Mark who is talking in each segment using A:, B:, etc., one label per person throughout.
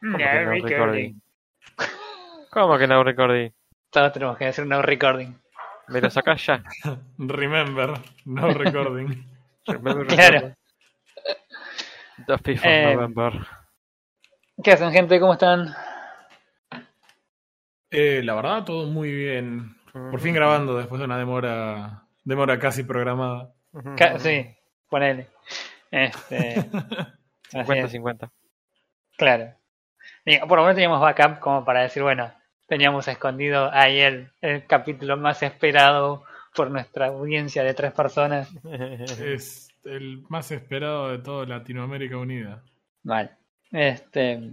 A: ¿Cómo
B: No
A: que no
B: recording.
A: recording? ¿Cómo que no recording?
B: Todos tenemos que hacer un no recording.
A: ¿Me lo sacás ya?
C: Remember, no recording.
A: Remember,
B: Claro.
A: remember. The 5th of
B: Eh,
A: November.
B: ¿Qué hacen, gente? ¿Cómo están?
C: Eh, la verdad, todo muy bien. Por fin grabando después de una demora, demora casi programada.
B: Ca- sí, ponele. Este, así es.
A: 50-50.
B: Claro. Digo, por lo menos teníamos backup como para decir, bueno, teníamos escondido ahí el, el capítulo más esperado por nuestra audiencia de tres personas.
C: Es el más esperado de toda Latinoamérica Unida.
B: Vale. Este.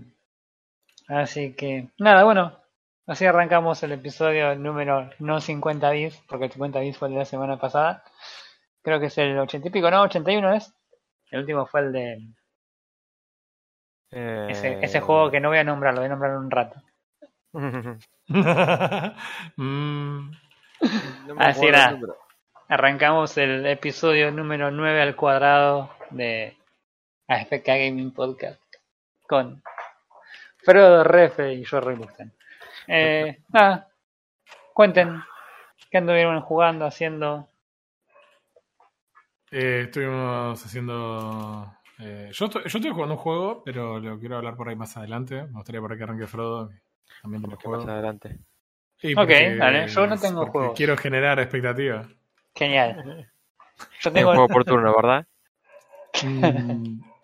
B: Así que, nada, bueno. Así arrancamos el episodio número no 50 bits, porque el 50 bits fue el de la semana pasada. Creo que es el 80 y pico, ¿no? 81 es. El último fue el de
A: Eh,
B: ese, ese juego que no voy a nombrar, lo voy a nombrar en un rato.
C: Mm,
A: No
B: Así
A: número.
B: Arrancamos el episodio número 9 al cuadrado de AFK Gaming Podcast con Frodo Refe y yo Reluctan. Eh, nada, cuenten qué anduvieron jugando, haciendo.
C: eh, estuvimos haciendo. Eh, yo, estoy, yo estoy jugando un juego, pero lo quiero hablar por ahí más adelante. Me gustaría por ahí que arranque Frodo. También
A: Porque
C: juego.
A: más adelante.
C: Sí,
B: Ok,
C: porque-
B: dale, yo no tengo juegos.
C: Quiero generar expectativa.
B: Genial. Yo
A: Es un
B: tengo.
A: juego por turno, ¿verdad?
C: Mm.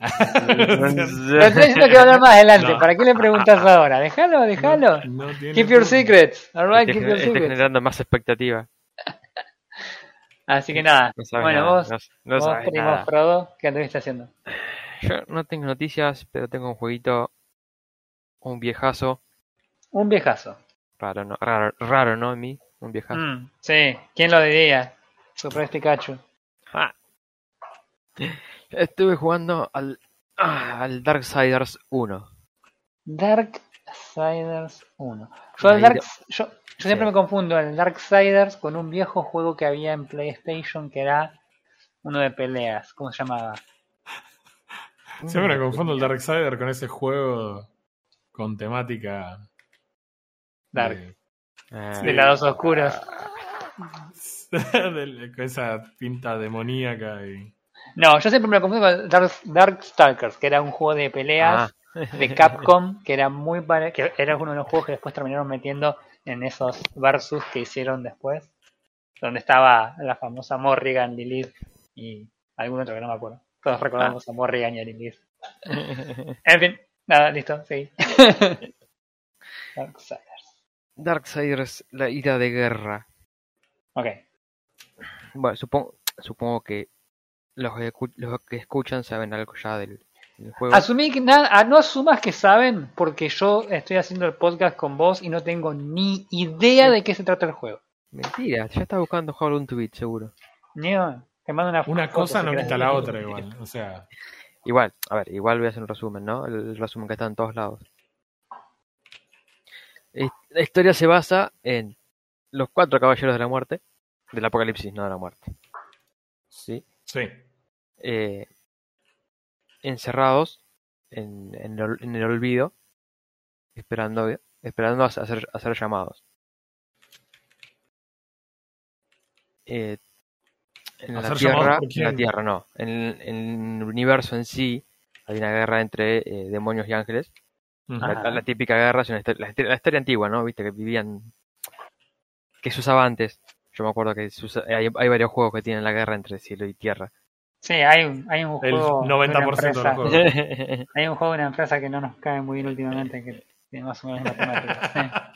B: Lo estoy diciendo que va a hablar más adelante.
C: No.
B: ¿Para qué le preguntas ahora? Déjalo, déjalo.
C: No
B: Keep your secrets. Alright,
A: Estoy,
B: keep your
A: estoy
B: secrets.
A: generando más expectativa.
B: Así que nada.
A: No
B: Bueno,
A: nada,
B: vos,
A: no, no
B: vos primo. Frodo, ¿qué anduviste haciendo?
A: Yo no tengo noticias, pero tengo un jueguito, un viejazo,
B: Un viejazo.
A: raro, ¿no? Raro, raro, ¿no? En mí, un viejazo.
B: Mm, sí, ¿quién lo diría? Surprise Pikachu.
A: Ah. Estuve jugando al, ah, al Darksiders 1.
B: Darksiders 1. Yo,
A: La
B: el Dark,
A: idea-
B: yo, yo siempre
A: Sí.
B: me confundo el Darksiders con un viejo juego que había en PlayStation que era uno de peleas. ¿Cómo se llamaba?
C: Siempre me confundo el Darksider con ese juego con temática.
B: Dark.
C: de-
A: Ah,
B: De lados oscuros.
C: de- con esa pinta demoníaca y.
B: No, yo siempre me confundo con Dark, Darkstalkers, que era un juego de peleas
A: ah.
B: De Capcom, que era muy pare- que era uno de los juegos que después terminaron metiendo en esos versus que hicieron después, donde estaba la famosa Morrigan, Lilith y algún otro que no me acuerdo. Todos recordamos a Morrigan y a Lilith. En fin, nada, listo, sí. Darksiders.
A: Darksiders, la ira de guerra.
B: Ok.
A: Bueno, supongo, supongo que los que, los que escuchan saben algo ya del, juego.
B: Asumí que nada, ah, no asumas que saben, porque yo estoy haciendo el podcast con vos y no tengo ni idea de qué se trata el juego.
A: Mentira, ya estás buscando How to Beat, seguro.
B: Ni te mando una
C: Una
B: foto
C: cosa no quita la otra igual. O sea,
A: Igual, a ver, igual voy a hacer un resumen, ¿no? El resumen que está en todos lados. La historia se basa en los cuatro caballeros de la muerte, del apocalipsis, no de la muerte. ¿Sí?
C: sí.
A: Eh, encerrados en, en el, en el olvido, esperando, esperando a ser llamados. Eh, en
C: ¿A
A: la Tierra, en la? Tierra no, en, en el universo en sí hay una guerra entre eh, demonios y ángeles. La, la típica guerra es una la, histo- la historia antigua, ¿no? Viste que vivían. que se usaba antes. Yo me acuerdo que se usa- hay, hay varios juegos que tienen la guerra entre cielo y tierra.
B: Sí, hay un, hay un
C: El
B: juego. una
C: 90% de los
B: empresa-
C: juegos.
B: Hay un juego de una empresa que no nos cae muy bien últimamente que tiene más o menos la temática.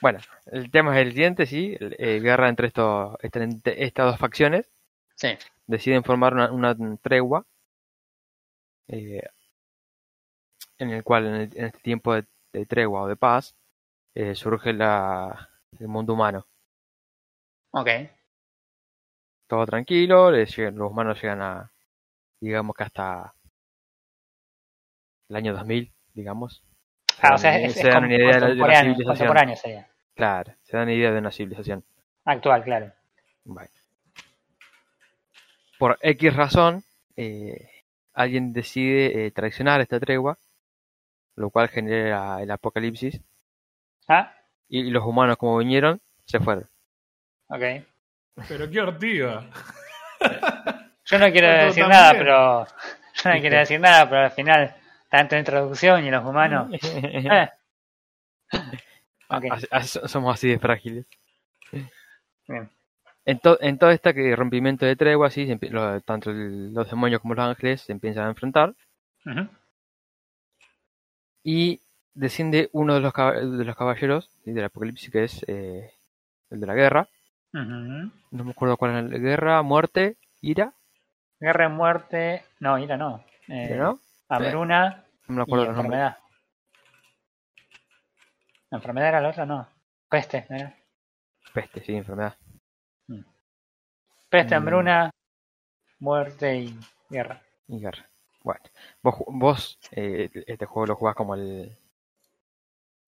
A: bueno, el tema es el siguiente, sí. el- eh, guerra entre estos, entre estas dos facciones.
B: Sí. sí.
A: Deciden formar una, una tregua. eh, en el cual, en, el- en este tiempo de, de tregua o de paz, eh, surge la, el mundo humano.
B: Ok.
A: Todo tranquilo, les llegan- los humanos llegan a, digamos que hasta el año 2000, digamos. Se
B: Ah,
A: dan
B: o sea,
A: una-
B: es,
A: se
B: es
A: dan una idea de
B: contemporáneo,
A: civilización.
B: sería.
A: Claro, se dan una idea de una civilización.
B: Actual, claro.
A: Bueno. Por X razón, eh, alguien decide eh, traicionar esta tregua, lo cual genera el apocalipsis.
B: Ah,
A: Y los humanos, como vinieron, se fueron.
B: ok.
C: Pero qué ortiga.
B: Yo no quiero decir
C: también.
B: nada, pero. Yo no quiero decir nada, pero al final, tanto en traducción y los humanos. eh.
A: Así- así- somos así de frágiles.
B: bien.
A: En, to- en todo este que rompimiento de tregua, sí, se empie- lo- tanto el- los demonios como los ángeles se empiezan a enfrentar. Y desciende uno de los, de los caballeros del apocalipsis, que es eh, el de la guerra. No me acuerdo cuál era la guerra, muerte, ira,
B: Guerra, muerte. No, ira no. Eh,
A: ¿no?
B: Hambruna
A: No me
B: y
A: acuerdo los nombres.
B: enfermedad. ¿La enfermedad era la otra? No. Peste, ¿no era?
A: Peste, sí, enfermedad.
B: Peste,
A: Mm.
B: hambruna, muerte y guerra.
A: Y guerra. Bueno, vos, vos eh, este juego lo jugás como el,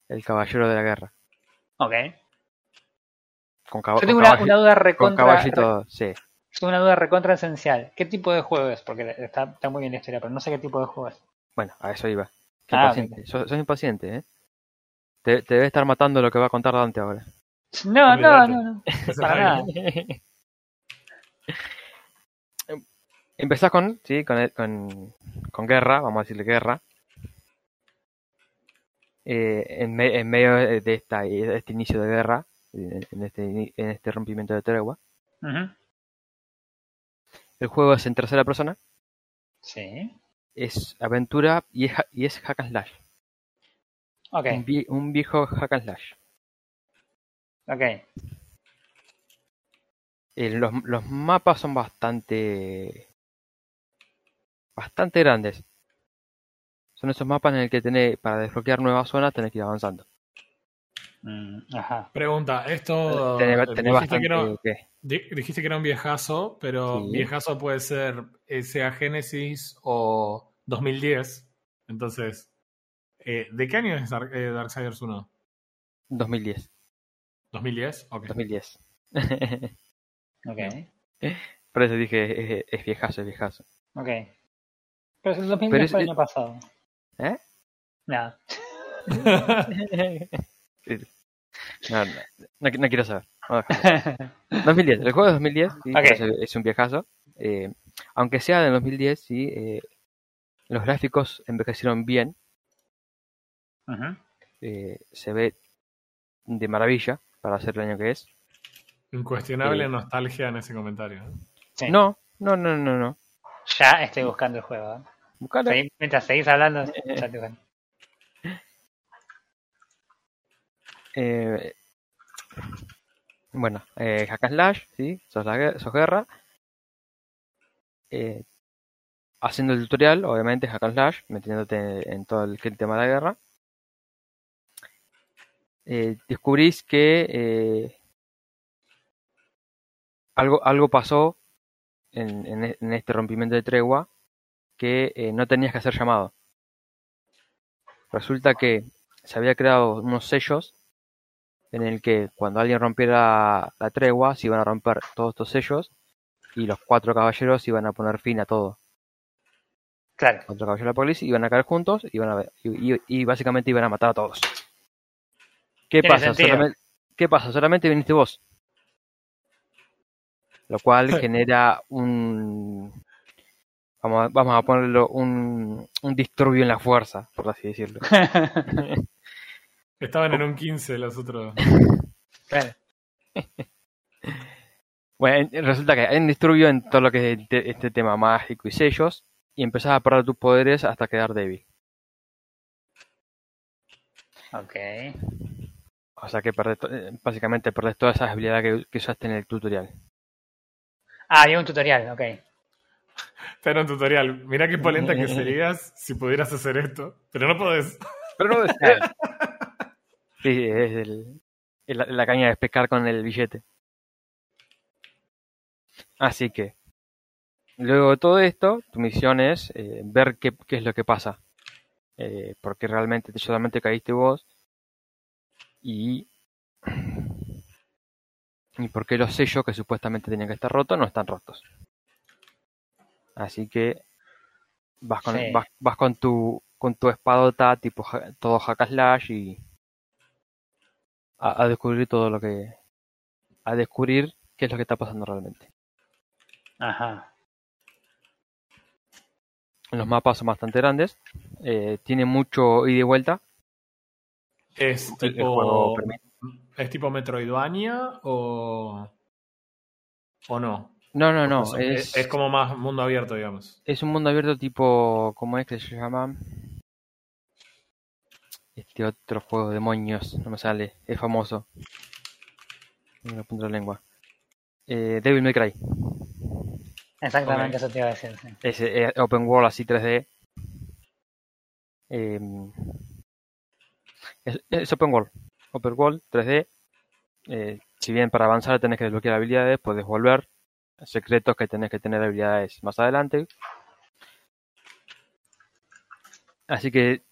A: el caballero de la guerra.
B: Ok.
A: Con,
B: Yo tengo
A: con
B: una, una duda
A: con
B: recontra.
A: caballito, sí.
B: tengo una duda recontra esencial. ¿Qué tipo de juego es? Porque está, está muy bien la historia, pero no sé qué tipo de juego es.
A: Bueno, a eso iba. Qué
B: Ah,
A: impaciente. Sos, sos impaciente, ¿eh? Te, te debe estar matando lo que va a contar Dante ahora.
B: No, no, no, no. Para nada.
A: Empezás con, sí, con, el- con, con guerra, vamos a decirle guerra. Eh, en, me- en medio de de esta, de este inicio de guerra, en este, en este rompimiento de tregua, el juego es en tercera persona,
B: Sí.
A: es aventura y es, y es hack and slash.
B: Ok,
A: Un, vie- un viejo hack and slash.
B: ok.
A: Eh, los, los mapas son bastante bastante grandes. Son esos mapas en el que tenés, para desbloquear nuevas zonas tenés que ir avanzando.
B: Mm, ajá.
C: Pregunta, esto.
A: Tenés, tenés
C: dijiste, que dijiste que era un viejazo, pero
A: Sí.
C: viejazo puede ser SEA Genesis o 2010. Entonces, eh, ¿de qué año es Dark, eh, Darksiders 1?
A: 2010.
C: ¿2010? Ok.
A: 2010.
B: Ok,
A: Por eso dije, es, es viejazo, es viejazo.
B: ok. Pero es el 2010
A: Pero es-
B: fue el año pasado.
A: ¿Eh?
B: Nada.
A: No, no, no, no quiero saber. Vamos a dejarlo. 2010, el juego es 2010, sí, es un viejazo. Eh, aunque sea de 2010, sí, eh, los gráficos envejecieron bien, eh, se ve de maravilla para ser el año que es.
C: Incuestionable nostalgia en ese comentario.
B: Sí.
A: No, no, no, no, no.
B: Ya estoy buscando el juego. ¿eh?
A: Buscalo.
B: Mientras seguís hablando, ya
A: Eh, bueno, eh, slash, ¿sí? Sos, la, sos guerra. Eh, haciendo el tutorial, obviamente, hack slash, metiéndote en todo el, tema de la guerra. Eh, descubrís que eh, algo, algo pasó en, e- en este rompimiento de tregua que no tenías que hacer llamado. Resulta que se había creado unos sellos en el que cuando alguien rompiera la tregua se iban a romper todos estos sellos y los cuatro caballeros iban a poner fin a todo.
B: Claro.
A: Cuatro caballeros de la policía iban a caer juntos iban a, y, y- y básicamente iban a matar a todos. ¿Qué pasa? Solamente, ¿Qué pasa? Solamente viniste vos. Lo cual genera un... Vamos a, vamos a ponerlo un, un disturbio en la fuerza, por así decirlo.
C: Estaban en un 15 los otros.
B: claro.
A: Bueno, en- resulta que hay un disturbio en todo lo que es este, este tema mágico y sellos, y empezás a perder tus poderes hasta quedar débil.
B: Ok.
A: O sea que perdés eh, básicamente perdés todas esas habilidades que, que usaste en el tutorial.
B: Ah, había un tutorial, ok.
C: Este era un tutorial. Mirá qué polenta que serías si pudieras hacer esto. Pero no podés.
A: Pero no Sí, es, el- la, caña de pescar con el billete. Así que, luego de todo esto, tu misión es eh, ver qué, qué es lo que pasa. Eh, porque realmente te- solamente caíste vos. Y. Y por qué los sellos que supuestamente tenían que estar rotos no están rotos. Así que Vas con,
B: Sí.
A: vas, vas con tu con tu espadota tipo todo hack slash y a, a descubrir todo lo que a descubrir qué es lo que está pasando realmente.
B: Ajá.
A: Los mapas son bastante grandes, eh, tiene mucho ida y vuelta.
C: ¿Es
A: El- el juego
C: tipo, ¿Es tipo Metroidvania o, o no?
A: No, no, no, es,
C: es como más mundo abierto, digamos.
A: es un mundo abierto tipo, ¿cómo es que se llama? Este otro juego de demonios, no me sale, es famoso. Me la punta de la lengua. Eh, Devil May Cry.
B: Exactamente eso te iba a decir. sí.
A: Es eh, open world así 3D. Eh, es, es open world. Open world 3D. Eh, si bien para avanzar tenés que desbloquear habilidades, puedes volver. Secretos que tenés que tener habilidades más adelante. Así que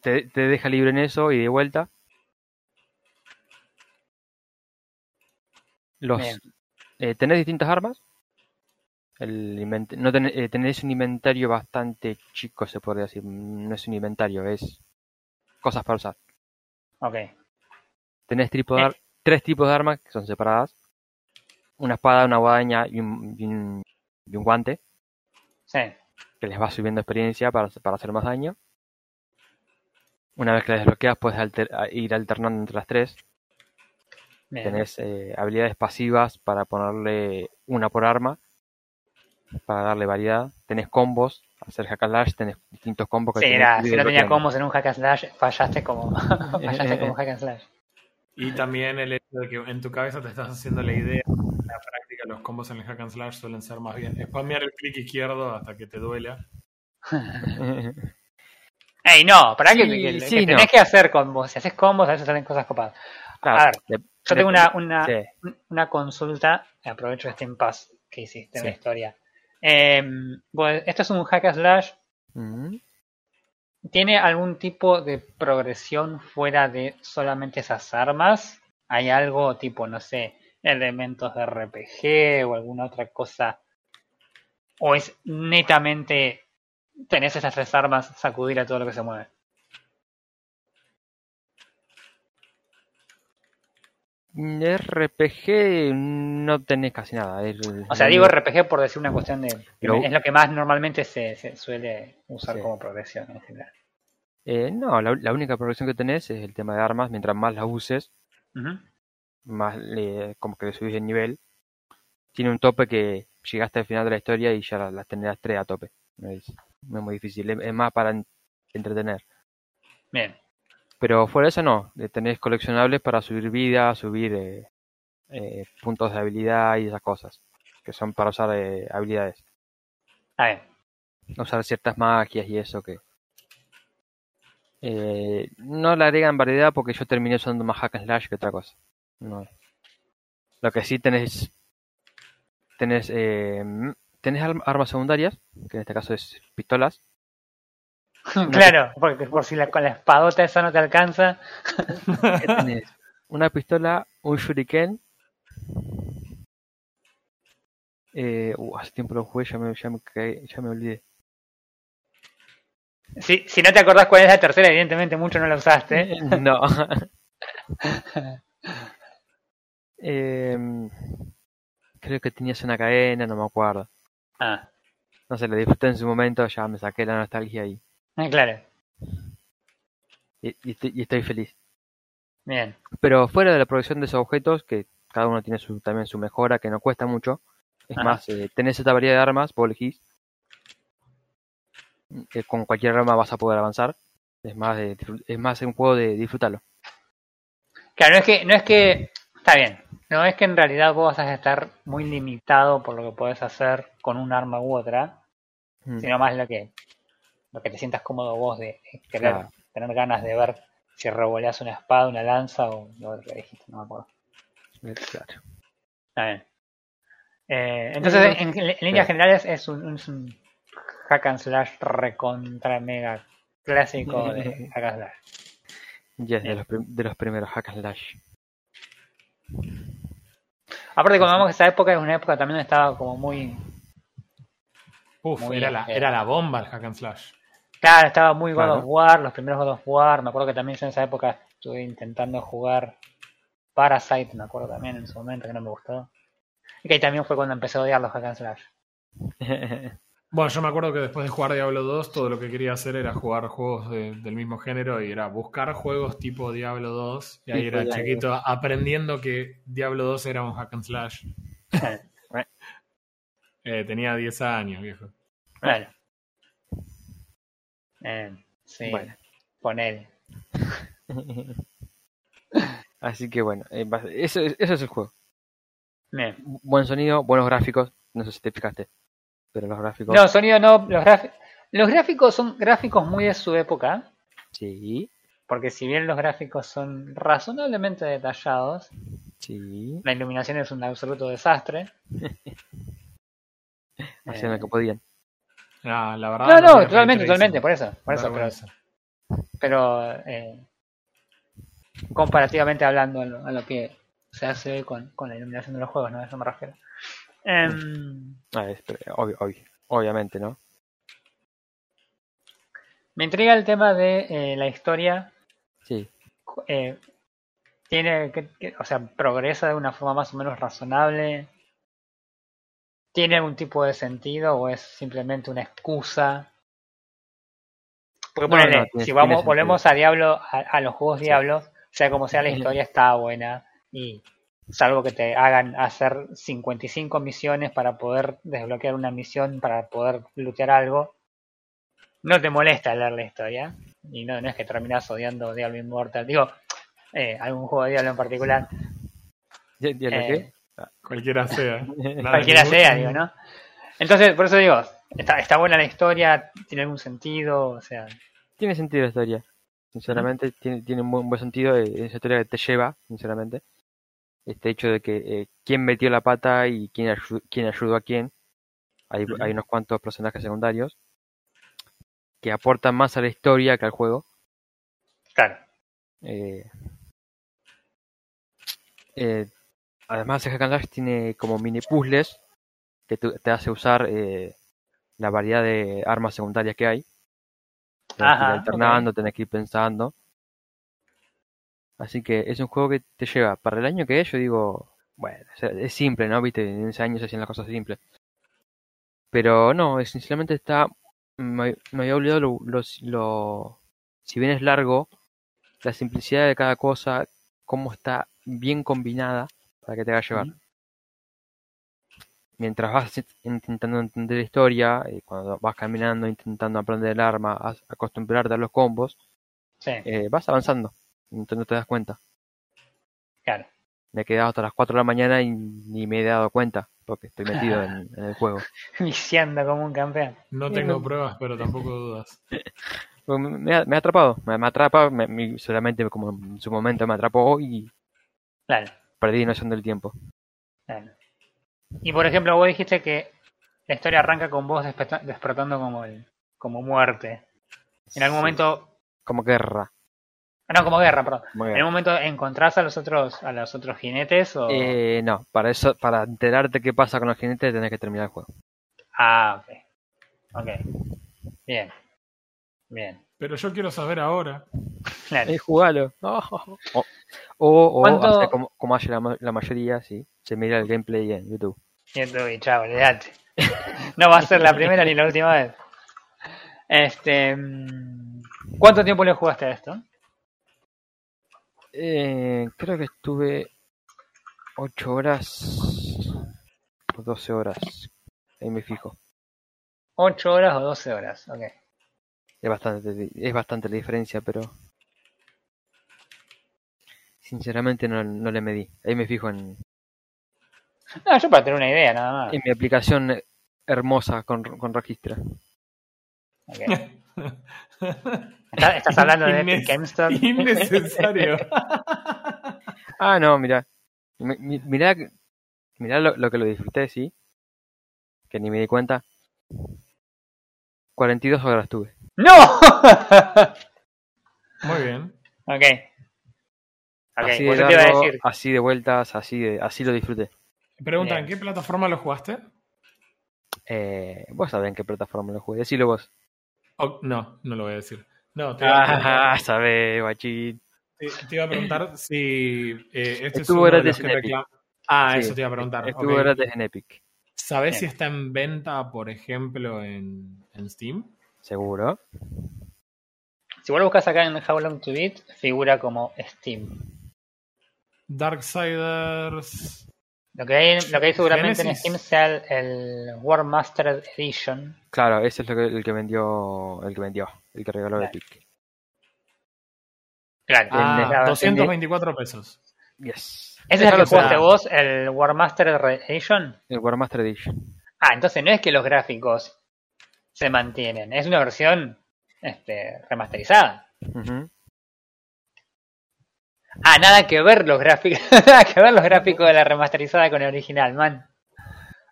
A: te, te deja libre en eso y de vuelta. Los, eh, tenés distintas armas. El no ten- eh, tenés un inventario bastante chico, se podría decir. No es un inventario, es cosas para usar.
B: Ok.
A: Tenés tipo de
B: Eh.
A: tres tipos de armas que son separadas. Una espada, una guadaña y un, y un- y un guante,
B: Sí.
A: que les va subiendo experiencia para, para hacer más daño. Una vez que las desbloqueas, puedes alter- ir alternando entre las tres.
B: Bien.
A: Tenés eh, habilidades pasivas para ponerle una por arma, para darle variedad. Tenés combos, hacer hack and slash, tenés distintos combos que
B: Sí, era, si no tenía combos en un hack and slash, fallaste como, fallaste como hack and slash.
C: Y también el hecho de que en tu cabeza te estás haciendo la idea, en la práctica los combos en el hack and slash suelen ser más bien spamear el clic izquierdo hasta que te duela.
B: Ey, no, para que,
A: Sí,
B: que- que
A: sí,
B: tenés
A: no.
B: que hacer combos. Si haces combos, a veces salen cosas copadas.
A: Claro,
B: A ver,
A: de-
B: Yo tengo una, una,
A: sí.
B: una consulta, aprovecho este impasse que hiciste en la historia. Eh, pues, esto es un hack and slash.
A: Mm.
B: ¿Tiene algún tipo de progresión fuera de solamente esas armas? ¿Hay algo tipo, no sé, elementos de RPG o alguna otra cosa? ¿O es netamente tenés esas tres armas, sacudir a todo lo que se mueve?
A: Mm, RPG no tenés casi nada.
B: O sea, digo RPG por decir una cuestión de... es lo que más normalmente se, se suele usar
A: Sí.
B: como progresión en general.
A: eh, no, la, la única progresión que tenés es el tema de armas. Mientras más las uses, más le- como que le subís el nivel. Tiene un tope que llegaste al final de la historia y ya las, las tres a tope. No es, no es muy difícil, es, más para en- entretener.
B: Bien.
A: Pero fuera de eso no, tenés coleccionables para subir vida, subir eh, eh, puntos de habilidad y esas cosas. Que son para usar eh, habilidades.
B: Bien.
A: usar ciertas magias y eso que eh, no le agregan variedad porque yo terminé usando más hack and slash que otra cosa no. lo que sí tenés tenés eh, tenés arm- armas secundarias que en este caso es pistolas
B: claro, porque por si la, con la espadota esa no te alcanza.
A: tenés una pistola un shuriken eh, uh, hace tiempo lo jugué ya me, ya me, caí- ya me olvidé
B: Si, si no te acordás cuál es la tercera, evidentemente mucho no la usaste.
A: No. Em, creo que tenías una cadena, no me acuerdo.
B: Ah,
A: No sé, lo disfruté en su momento, ya me saqué la nostalgia y,
B: ah, claro.
A: y, y estoy, y estoy feliz.
B: Bien.
A: Pero fuera de la producción de esos objetos, que cada uno tiene su, también su mejora, que no cuesta mucho. Es
B: Ajá.
A: más, eh, tenés esta variedad de armas, vos elegís. Eh, con cualquier arma vas a poder avanzar. Es más, es más un juego de disfrutarlo.
B: Claro, no es que, no es que, está bien, no es que en realidad vos vas a estar muy limitado por lo que podés hacer con un arma u otra,
A: Mm.
B: sino más lo que, lo que te sientas cómodo vos de querer,
A: Claro.
B: tener ganas de ver si revoleas una espada, una lanza o lo otro que dijiste, no me acuerdo.
A: Eh, Claro.
B: Está bien. Eh, entonces, en, en líneas
A: sí.
B: generales, es un, es un hack and slash recontra mega clásico de hack and slash.
A: Yes, de
B: Bien.
A: los, de los primeros hack and slash.
B: Aparte, cuando vemos que esa época es una época también donde estaba como muy
C: Uf,
B: Muy
C: era la, era la bomba el hack and slash.
B: Claro, estaba muy God
A: Claro.
B: of War, los primeros God of War. Me acuerdo que también yo en esa época estuve intentando jugar Parasite, me acuerdo también en su momento que no me gustó. Y que ahí también fue cuando empecé a odiar los hack and slash.
C: Bueno, yo me acuerdo que después de jugar Diablo 2, todo lo que quería hacer era jugar juegos de- del mismo género y era buscar juegos tipo Diablo 2. Y ahí era
A: Diablo
C: chiquito aprendiendo que Diablo 2 era un hack and slash. Eh, tenía 10 años, viejo.
B: Bueno. Eh, sí,
A: Bueno.
B: ponele.
A: Así que bueno, eh, eso, es- eso es el juego.
B: Bien.
A: Buen sonido, buenos gráficos. No sé si te fijaste, pero los gráficos.
B: No, sonido no. Los, graf- los gráficos son gráficos muy de su época.
A: Sí,
B: Porque si bien los gráficos son razonablemente detallados,
A: sí.
B: la iluminación es un absoluto desastre.
A: Hacían lo
B: Eh,
A: que podían.
C: Ah, la verdad.
B: No, no, totalmente, totalmente, por eso, por eso, pero,
C: Vergüenza.
B: pero eh, comparativamente hablando a lo, a lo que se hace con, con la iluminación de los juegos, ¿no? A eso me refiero. Em,
A: Ah, es- pero, obvio, obvio, obviamente, ¿no?
B: me intriga el tema de eh, la historia.
A: Sí.
B: eh, tiene, que, que- o sea, progresa de una forma más o menos razonable. ¿Tiene algún tipo de sentido o es simplemente una excusa? Porque
A: No,
B: ponele,
A: no,
B: si vamos,
A: sentido.
B: volvemos a Diablo, a, a los juegos
A: Sí.
B: Diablos, sea como sea la historia está buena y salvo que te hagan hacer 55 misiones para poder desbloquear una misión, para poder lootear algo, no te molesta leer la historia y no, no es que terminas odiando Diablo Immortal. Digo, eh, algún juego de Diablo en particular,
A: ¿Ya, ya lo
B: Eh,
C: Cualquiera sea.
B: Cualquiera sea, digo, ¿no? Entonces, por eso digo, está, está buena la historia, tiene algún sentido, o sea,
A: Tiene sentido la historia. Sinceramente, tiene, tiene un buen, buen sentido. eh, esa historia que te lleva, sinceramente. Este hecho de que eh, quién metió la pata y quién, quién ayudó a quién. Hay, unos cuantos personajes secundarios que aportan más a la historia que al juego.
B: claro.
A: Eh, eh, además, el Hack and tiene como mini puzzles que te hace usar eh, la variedad de armas secundarias que hay. Tenés que ir alternando, tenés que ir pensando. Así que es un juego que te lleva para el año que es. Yo digo, bueno, es simple, ¿no? Viste, en ese año se hacían las cosas simples. Pero no, es, sinceramente está. Me, me había olvidado lo, lo, lo- Si bien es largo, la simplicidad de cada cosa, cómo está bien combinada para que te haga llevar. Mientras vas in- intentando entender la historia, eh, cuando vas caminando, intentando aprender el arma, acostumbrarte a los combos,
B: Sí,
A: eh, vas avanzando. Entonces no te das cuenta.
B: claro.
A: Me he quedado hasta las 4 de la mañana y ni me he dado cuenta, porque estoy metido en, en el juego.
B: Viciando como un campeón.
C: No tengo pruebas, pero tampoco dudas.
A: Pues me, ha, me ha atrapado, me, me atrapa, me- me- solamente como en su momento me atrapó y
B: Claro,
A: perdí noción del tiempo.
B: claro. Y por ejemplo, vos dijiste que la historia arranca con vos desperta- despertando como el, como muerte. En algún
A: Sí,
B: momento,
A: Como guerra.
B: Ah, no, como guerra, perdón.
A: como
B: En algún momento encontrás a los otros, a los otros jinetes o.
A: Eh, no, para eso, para enterarte qué pasa con los jinetes tenés que terminar el juego.
B: Ah, ok. Ok. Bien. Bien.
C: Pero yo quiero saber ahora.
B: Claro.
A: Eh, jugalo. O, o, o
B: ¿Cuánto-
A: hace como, como hace la mayoría, sí. Se mira el gameplay en YouTube.
B: YouTube, chao, olvidate. No va a ser la primera ni la última vez. Este. mm, ¿Cuánto tiempo le jugaste a esto?
A: Eh, creo que estuve 8 horas o 12 horas. Ahí me fijo.
B: ¿8 horas o 12 horas? Ok.
A: Es bastante, es bastante la diferencia, pero sinceramente no, no le medí. Ahí me fijo en,
B: No, yo para tener una idea, nada más.
A: en mi aplicación hermosa con, con Registra.
B: Ok. ¿Estás, hablando de Epic Game Store?
C: Innecesario.
A: Ah, no, mira. Mi- mi- Mirá, mirá lo, lo que lo disfruté, sí. Que ni me di cuenta. 42 horas tuve.
B: ¡No!
C: Muy bien.
B: ok.
A: Así,
B: pues
A: de
B: yo te iba a decir.
A: así de vueltas, así de, así lo disfruté.
C: Pregunta,
B: Bien.
C: ¿en qué plataforma lo jugaste?
A: Eh, vos sabés en qué plataforma lo jugué, decilo vos.
C: Oh, no, no lo voy a decir. No, te iba a preguntar,
A: Ah, sabés, guachín.
C: te- te iba a preguntar si eh, este es
A: Estuvo
C: uno de
A: gratis
C: los que
A: en Epic.
C: Ah,
A: Sí,
C: eso te iba a preguntar.
A: Estuvo gratis en Epic,
C: ¿Sabés
B: Bien.
C: si está en venta, por ejemplo, en, en Steam?
A: seguro.
B: Si vos lo buscas acá en How Long to Beat, figura como Steam.
C: Darksiders.
B: Lo que hay, lo que hay seguramente en. Steam sea el, el War Mastered Edition.
A: Claro, ese es lo que, el que vendió, el que vendió, el que regaló
B: Claro.
A: Epic.
B: Claro,
C: Ah,
B: es la-
C: 224 pesos.
A: Yes.
B: ¿Ese es el que jugaste vos, el War Mastered Edition?
A: El Warmaster Edition.
B: Ah, entonces no es que los gráficos se mantienen, es una versión este, remasterizada.
A: Ujú.
B: Ah, nada que ver los gráficos, nada que ver los gráficos de la remasterizada con el original, man.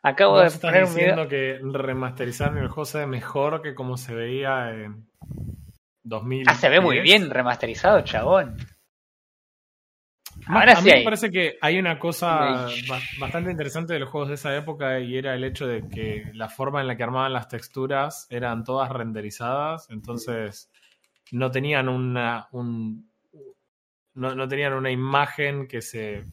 B: Acabo
C: ¿Vos
B: de poner un video.
C: diciendo que remasterizar el juego se ve mejor que como se veía en 2000?
B: Ah, se ve muy bien remasterizado, chabón. Ahora
C: a
B: sí
C: mí
B: hay.
C: me parece que hay una cosa bastante interesante de los juegos de esa época y era el hecho de que la forma en la que armaban las texturas eran todas renderizadas, entonces no tenían una un, no, no tenían una imagen que se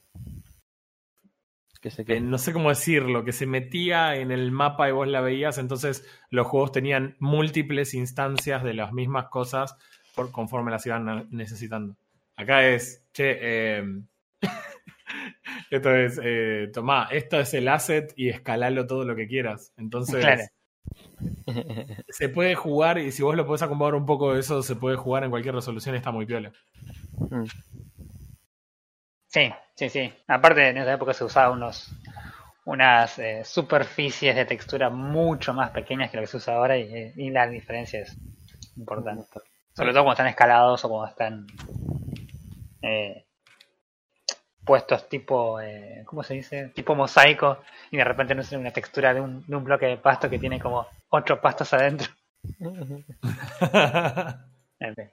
A: Que se
C: que
A: que
C: no sé cómo decirlo, que se metía en el mapa y vos la veías, entonces los juegos tenían múltiples instancias de las mismas cosas por, conforme las iban necesitando. Acá es, che, eh, esto es, eh, tomá, esto es el asset y escalalo todo lo que quieras. Entonces,
B: Claro.
C: Se puede jugar y si vos lo podés acomodar un poco, eso se puede jugar en cualquier resolución, está muy piola.
A: Mm.
B: Sí, sí, sí. Aparte, en esa época se usaban unos, unas eh, superficies de textura mucho más pequeñas que lo que se usa ahora y, y la diferencia es importante. Sobre todo cuando están escalados o cuando están eh, puestos tipo, eh, ¿cómo se dice? Tipo mosaico y de repente no sé, una textura de un, de un bloque de pasto que tiene como ocho pastos adentro. En fin.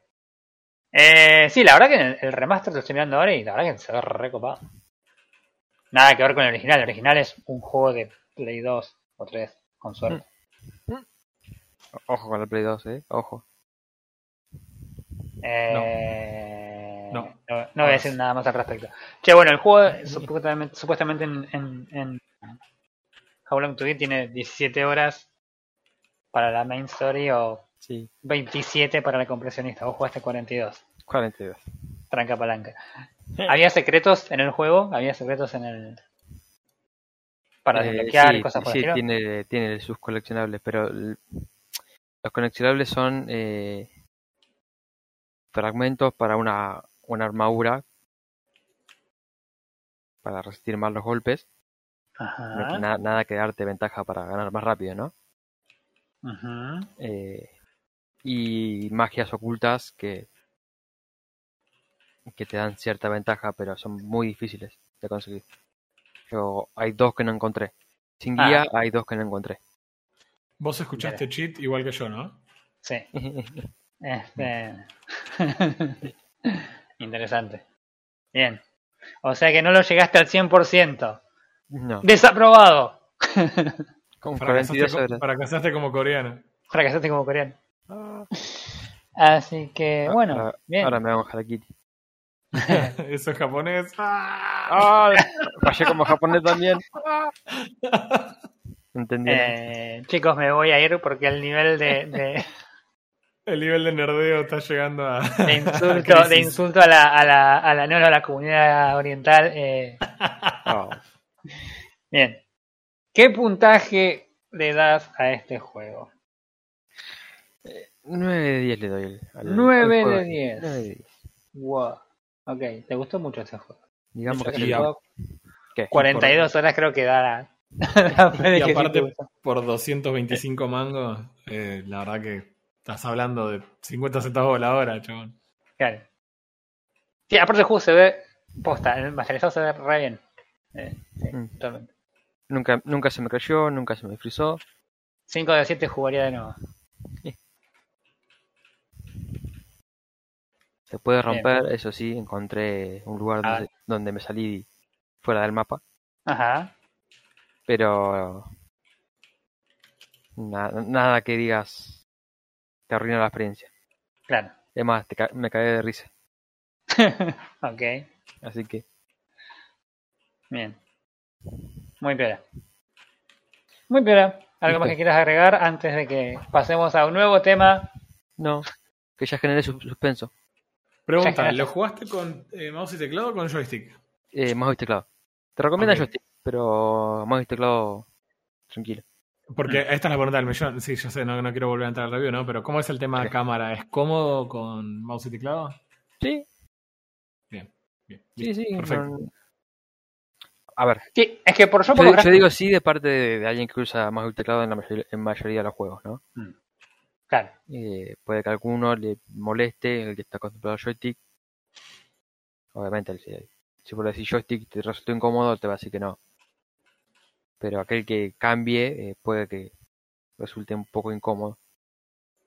B: Eh, sí, la verdad que el, el remaster lo estoy mirando ahora y la verdad que se ve recopado. Nada que ver con el original. El original es un juego de Play 2 o 3, con suerte.
A: Ojo con el Play 2, eh. Ojo.
B: Eh,
C: No.
B: No, no voy a decir nada más al respecto. Che, bueno, el juego supuestamente, supuestamente en, en, en How Long to Beat tiene 17 horas para la main story o
A: Sí,
B: 27 para la compresionista. Vos jugaste 42.
A: 42.
B: Tranca palanca. ¿Había secretos en el juego? ¿Había secretos en el. para
A: Eh,
B: desbloquear
A: sí,
B: y cosas por
A: sí,
B: el estilo?
A: tiene, tiene sus coleccionables, pero los coleccionables son eh, fragmentos para una, una armadura para resistir más los golpes.
B: Ajá.
A: nada, nada que darte ventaja para ganar más rápido, ¿no? Eh, y magias ocultas que, que te dan cierta ventaja, pero son muy difíciles de conseguir. Yo, hay dos que no encontré. Sin
B: Ah.
A: guía hay dos que no encontré.
C: Vos escuchaste cheat igual que yo, ¿no?
B: Sí. Este... Interesante. Bien. O sea que no lo llegaste al 100%.
A: no,
B: ¡Desaprobado!
A: con
C: Fracasaste,
A: 42
C: co-
A: horas.
C: fracasaste como coreano.
B: Fracasaste como coreano.
A: Ah,
B: Así que, bueno,
A: ahora,
B: bien.
A: ahora me hago Harakiri.
C: Eso es japonés.
A: ¡Ah! Fallé como japonés también. Entendí.
B: Eh, chicos, me voy a ir porque el nivel de, de,
C: El nivel de nerdeo está llegando a.
B: de insulto, de
C: crisis.
B: insulto a la, a la, a la, no, no, a la comunidad oriental. eh,
A: Oh,
B: bien. ¿Qué puntaje le das a este juego?
A: 9 de 10 le doy. Al,
B: 9
A: al
B: de 10.
A: 9 de 10.
B: Wow. Ok, ¿te gustó mucho este juego?
A: Digamos que
C: a-
B: juego,
A: ¿Qué?
B: 42 horas creo que da la, la de
C: Y
B: que
C: aparte, por 225 mangos, eh, la verdad que estás hablando de 50 centavos la hora, chabón.
B: Claro. Sí, aparte el juego se ve posta, el masterizado se ve re bien. Eh, sí,
A: Mm.
B: totalmente.
A: Nunca, nunca se me cayó, nunca se me frizó.
B: 5 de 7 jugaría de nuevo.
A: Se puede romper, eso sí, encontré un lugar
B: Ah.
A: donde, donde me salí fuera del mapa,
B: Ajá.
A: pero Na- nada que digas te arruina la experiencia.
B: Claro.
A: Es más, te ca- me caí de risa.
B: ok,
A: Así que,
B: bien. Muy piola. Muy piola. ¿Algo más que quieras agregar antes de que pasemos a un nuevo tema?
A: no, que ya generé sus- suspenso.
C: Pregunta, ¿lo jugaste con eh, mouse y teclado o con joystick?
A: Eh, mouse y teclado. Te recomiendo joystick, pero mouse y teclado, tranquilo.
C: Porque esta es la pregunta del millón. Sí, yo sé, no, no quiero volver a entrar al review, ¿no? Pero ¿cómo es el tema de cámara? ¿Es cómodo con mouse y teclado?
A: Sí,
C: Bien, bien.
A: sí, sí.
C: Perfecto.
A: no- A ver,
B: Sí, es que por yo,
A: yo, yo digo sí de parte de, de alguien que usa mouse y teclado en la mayoría, en mayoría de los juegos, ¿no?
B: Claro.
A: Eh, puede que a alguno le moleste el que está acostumbrado al joystick. Obviamente, si, si por decir joystick te resulta incómodo, te va a decir que no. Pero aquel que cambie eh, puede que resulte un poco incómodo.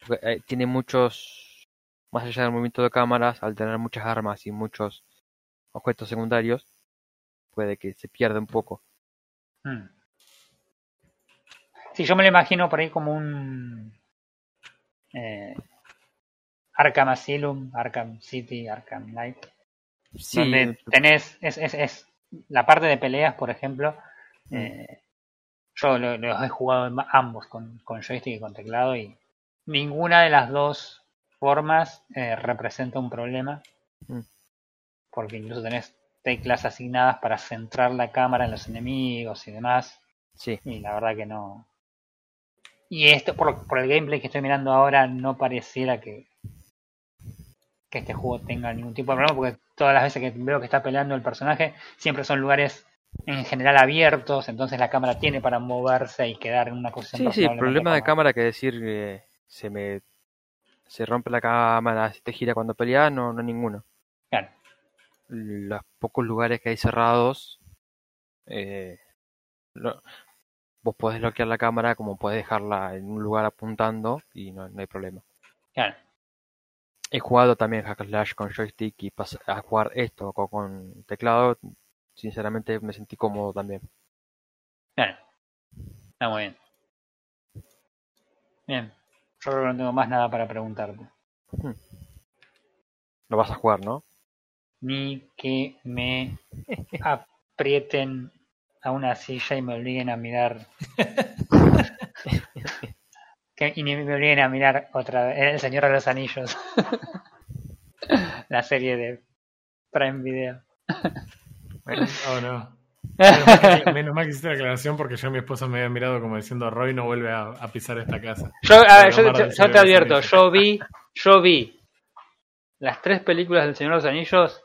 A: Porque, eh, tiene muchos, más allá del movimiento de cámaras, al tener muchas armas y muchos objetos secundarios, puede que se pierda un poco.
B: Mm. Sí, yo me lo imagino por ahí como un eh, Arkham Asylum, Arkham City, Arkham Knight,
A: Sí,
B: donde tenés es, es, es la parte de peleas, por ejemplo.
A: Mm.
B: eh, yo lo- los he jugado ambos con, con joystick y con teclado y ninguna de las dos formas eh, representa un problema
A: Mm.
B: porque incluso tenés teclas asignadas para centrar la cámara en los enemigos y demás
A: sí,
B: y la verdad que no. Y esto, por, por el gameplay que estoy mirando ahora, no pareciera que, que este juego tenga ningún tipo de problema, porque todas las veces que veo que está peleando el personaje, siempre son lugares en general abiertos, entonces la cámara tiene para moverse y quedar en una posición
A: Sí, sí, el problema de cámara que decir que se me se rompe la cámara, se te gira cuando peleas, no, no ninguno.
B: Claro,
A: Los pocos lugares que hay cerrados, eh, vos podés bloquear la cámara como podés dejarla en un lugar apuntando y no, no hay problema.
B: claro.
A: He jugado también Hack Slash con joystick y a jugar esto con, con teclado, sinceramente me sentí cómodo también.
B: Claro. Está muy bien. Bien. Yo creo que no tengo más nada para preguntarte.
A: Lo vas a jugar, ¿no?
B: Ni que me aprieten a una silla y me obliguen a mirar. que, y ni me obliguen a mirar otra vez. El Señor de los Anillos. La serie de Prime Video.
C: Oh, no. Menos mal, que, menos mal que hiciste la aclaración porque yo mi esposa me había mirado como diciendo Roy no vuelve a, a pisar esta casa.
B: Yo, a ver, yo, yo- te
C: los
B: advierto, yo vi, yo vi las tres películas del Señor de los Anillos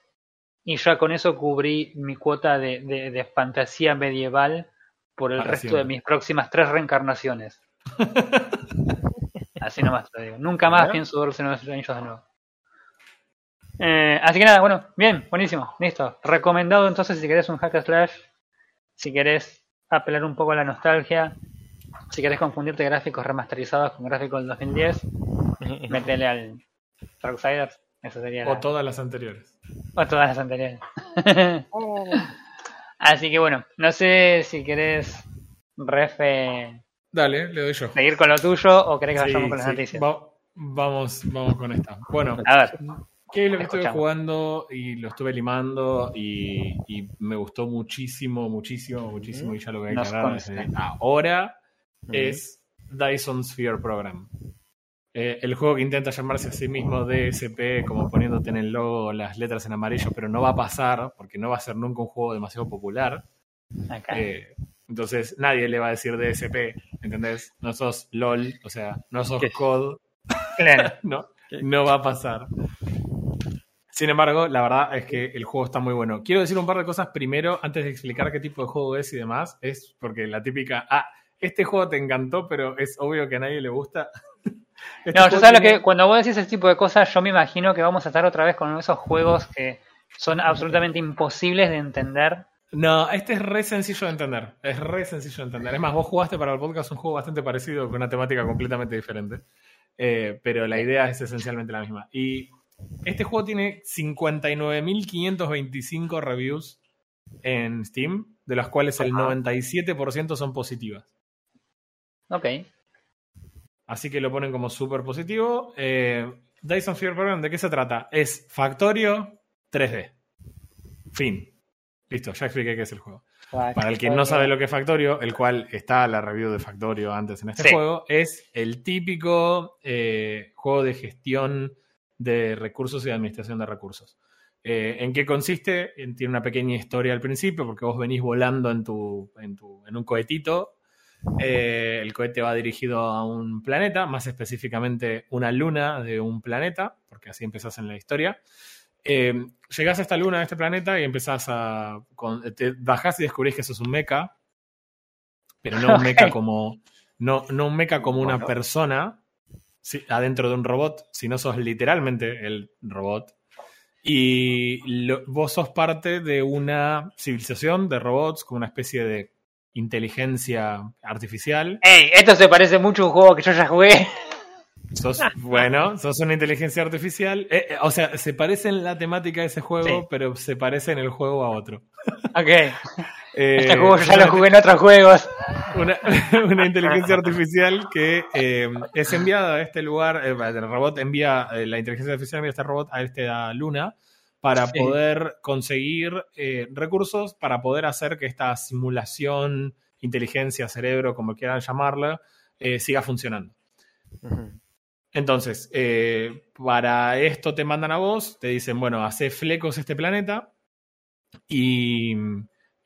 B: y ya con eso cubrí mi cuota de, de- de fantasía medieval por el
C: Para
B: resto
C: siempre.
B: de mis próximas tres reencarnaciones. Así nomás te lo digo. Nunca más pienso ver el Señor de los Anillos de nuevo. Eh, así que nada, bueno, bien, buenísimo, listo. Recomendado entonces si querés un hack and slash, si querés apelar un poco a la nostalgia, si querés confundirte gráficos remasterizados con gráficos del 2010, métele al Darksiders. Eso sería la-
C: O todas las anteriores.
B: o todas las anteriores. Así que bueno, no sé si querés, Refe,
C: Dale, le doy yo.
B: seguir con lo tuyo o querés que
C: Sí,
B: vayamos con las noticias.
C: Va- vamos, vamos con esta. Bueno,
B: A ver,
C: ¿Qué es lo que estuve jugando y lo estuve limando y, y me gustó muchísimo, muchísimo, muchísimo y ya lo voy a aclarar desde ahora es Dyson Sphere Program. Eh, el juego que intenta llamarse a sí mismo DSP, como poniéndote en el logo las letras en amarillo, pero no va a pasar porque no va a ser nunca un juego demasiado popular. Eh, entonces nadie le va a decir DSP, ¿entendés? No sos LOL, o sea, no sos
A: ¿Qué?
C: COD,
B: Claro.
C: no, no va a pasar. Sin embargo, la verdad es que el juego está muy bueno. Quiero decir un par de cosas primero, antes de explicar qué tipo de juego es y demás. Es porque la típica, ah, este juego te encantó, pero es obvio que a nadie le gusta. Este
B: No, yo sabes lo que cuando vos decís ese tipo de cosas, yo me imagino que vamos a estar otra vez con esos juegos que son absolutamente imposibles de entender.
C: No, este es re sencillo de entender. Es re sencillo de entender. Es más, vos jugaste para el podcast un juego bastante parecido con una temática completamente diferente. Eh, pero la idea es esencialmente la misma. Y este juego tiene 59.525 reviews en Steam, de las cuales el
B: Ajá.
C: 97% son positivas.
B: Ok.
C: Así que lo ponen como súper positivo. Eh, Dyson Sphere Program, ¿de qué se trata? Es Factorio 3D. Fin. Listo, ya expliqué qué es el juego. Para el que no sabe lo que es Factorio, el cual está la review de Factorio antes en este
B: Sí.
C: juego, es el típico eh, juego de gestión de recursos y de administración de recursos. Eh, ¿En qué consiste? En- Tiene una pequeña historia al principio, porque vos venís volando en, tu, en, tu- en un cohetito. Eh, el cohete va dirigido a un planeta, más específicamente una luna de un planeta, porque así empezás en la historia. Eh, llegás a esta luna, a este planeta, y empezás a. con- te bajás y descubrís que sos un mecha, pero no un mecha como. No, no un mecha como una persona sí, adentro de un robot, sino sos literalmente el robot. Y lo- vos sos parte de una civilización de robots, como una especie de inteligencia artificial.
B: ¡Ey! Esto se parece mucho a un juego que yo ya jugué.
C: Sos, bueno, sos una inteligencia artificial. Eh, eh, o sea, se parece en la temática de ese juego,
B: Sí.
C: pero se parece en el juego a otro.
B: Ok.
C: Eh,
B: Este juego yo ya lo jugué en otros juegos.
C: Una, una inteligencia artificial que eh, es enviada a este lugar. eh, el robot envía, eh, la inteligencia artificial envía a este robot a esta luna para
B: Sí.
C: poder conseguir eh, recursos para poder hacer que esta simulación, inteligencia, cerebro, como quieran llamarla, eh, siga funcionando.
A: Ujú.
C: Entonces, eh, para esto te mandan a vos, te dicen, bueno, hace flecos este planeta y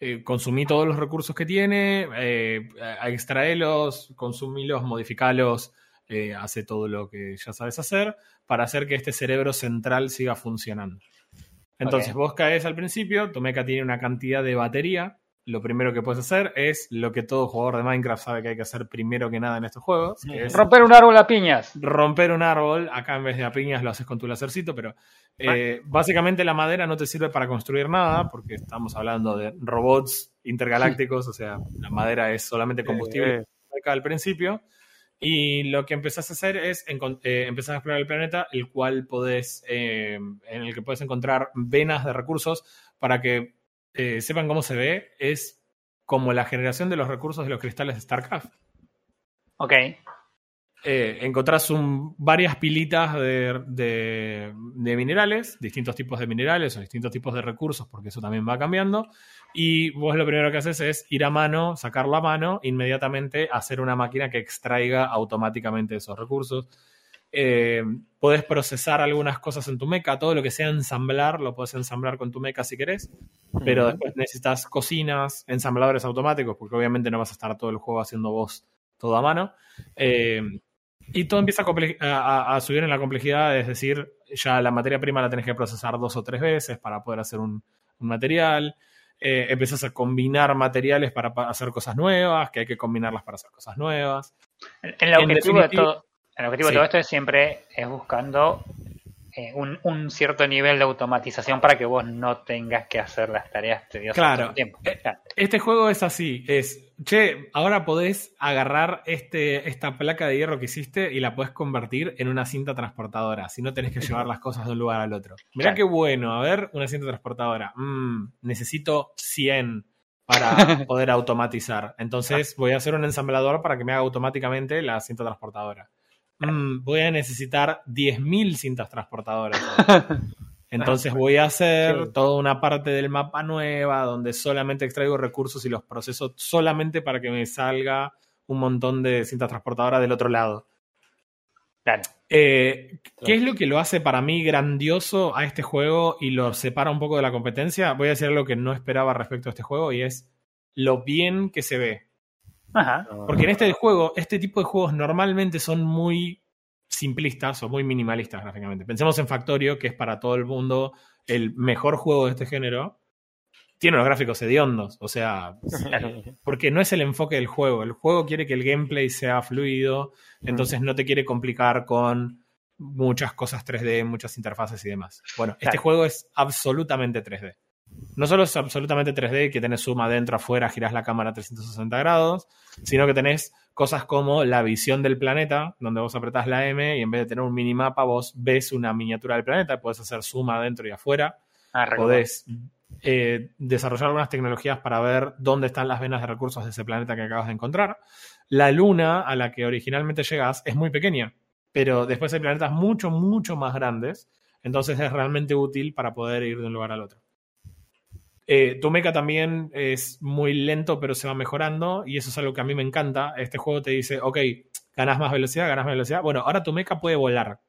C: eh, consumí todos los recursos que tiene, eh, extraelos, consumilos, modificalos, eh, hace todo lo que ya sabes hacer para hacer que este cerebro central siga funcionando. Entonces, vos caes al principio, tu mecha tiene una cantidad de batería. Lo primero que puedes hacer es lo que todo jugador de Minecraft sabe que hay que hacer primero que nada en estos juegos, que es
B: Romper un árbol a piñas.
C: romper un árbol, acá en vez de a piñas lo haces con tu lacercito, pero eh, básicamente la madera no te sirve para construir nada, porque estamos hablando de robots intergalácticos, o sea, la madera es solamente combustible
A: Eh,
C: acá al principio. Y lo que empezás a hacer es eh, empezar a explorar el planeta, el cual podés, eh, en el que puedes encontrar venas de recursos para que eh, sepan cómo se ve. Es como la generación de los recursos de los cristales de StarCraft.
B: Ok.
C: Eh, encontrás un- varias pilitas de, de- de minerales, distintos tipos de minerales o distintos tipos de recursos, porque eso también va cambiando. Y vos lo primero que haces es ir a mano, sacarlo a mano, inmediatamente hacer una máquina que extraiga automáticamente esos recursos. Eh, podés procesar algunas cosas en tu meca, todo lo que sea ensamblar, lo podés ensamblar con tu meca si querés, pero después necesitas cocinas, ensambladores automáticos, porque obviamente no vas a estar todo el juego haciendo vos todo a mano. Eh, y todo empieza a, subir en la complejidad, es decir, ya la materia prima la tenés que procesar dos o tres veces para poder hacer un, un material. Eh, empiezas a combinar materiales para pa- hacer cosas nuevas, que hay que combinarlas para hacer cosas nuevas.
B: El, el objetivo, de todo, el objetivo
C: Sí.
B: de todo esto es siempre es buscando eh, un, un cierto nivel de automatización para que vos no tengas que hacer las tareas tediosas
C: Claro.
B: todo el tiempo.
C: Eh,
B: Claro.
C: Este juego es así, es, che, ahora podés agarrar este, esta placa de hierro que hiciste y la podés convertir en una cinta transportadora, si no tenés que llevar las cosas de un lugar al otro. Mirá
B: Claro.
C: qué bueno, a ver, una cinta transportadora. Mm, necesito 100 para poder automatizar. Entonces voy a hacer un ensamblador para que me haga automáticamente la cinta transportadora. Mm, voy a necesitar 10.000 cintas transportadoras. Entonces voy a hacer toda una parte del mapa nueva donde solamente extraigo recursos y los proceso solamente para que me salga un montón de cintas transportadoras del otro lado.
B: Claro.
C: Eh, ¿Qué es lo que lo hace para mí grandioso a este juego y lo separa un poco de la competencia? Voy a decir algo que no esperaba respecto a este juego y es lo bien que se ve.
B: Ajá.
C: Porque en este juego, este tipo de juegos normalmente son muy simplistas o muy minimalistas gráficamente. Pensemos en Factorio, que es para todo el mundo el mejor juego de este género. Tiene unos gráficos hediondos, o sea, porque no es el enfoque del juego. El juego quiere que el gameplay sea fluido, entonces no te quiere complicar con muchas cosas 3D, muchas interfaces y demás. Bueno, este
B: Claro.
C: juego es absolutamente 3D. No solo es absolutamente 3D, que tenés zoom adentro, afuera, girás la cámara a 360 grados, sino que tenés cosas como la visión del planeta, donde vos apretás la M y en vez de tener un minimapa, vos ves una miniatura del planeta, podés hacer zoom adentro y afuera
B: Ah,
C: podés eh, desarrollar algunas tecnologías para ver dónde están las venas de recursos de ese planeta que acabas de encontrar. la luna a la que originalmente llegas es muy pequeña, pero después hay planetas mucho, mucho más grandes, entonces es realmente útil para poder ir de un lugar al otro. Eh, tu mecha también es muy lento, pero se va mejorando, y eso es algo que a mí me encanta. Este juego te dice, ok, ganas más velocidad, ganas más velocidad. Bueno, ahora tu mecha puede volar.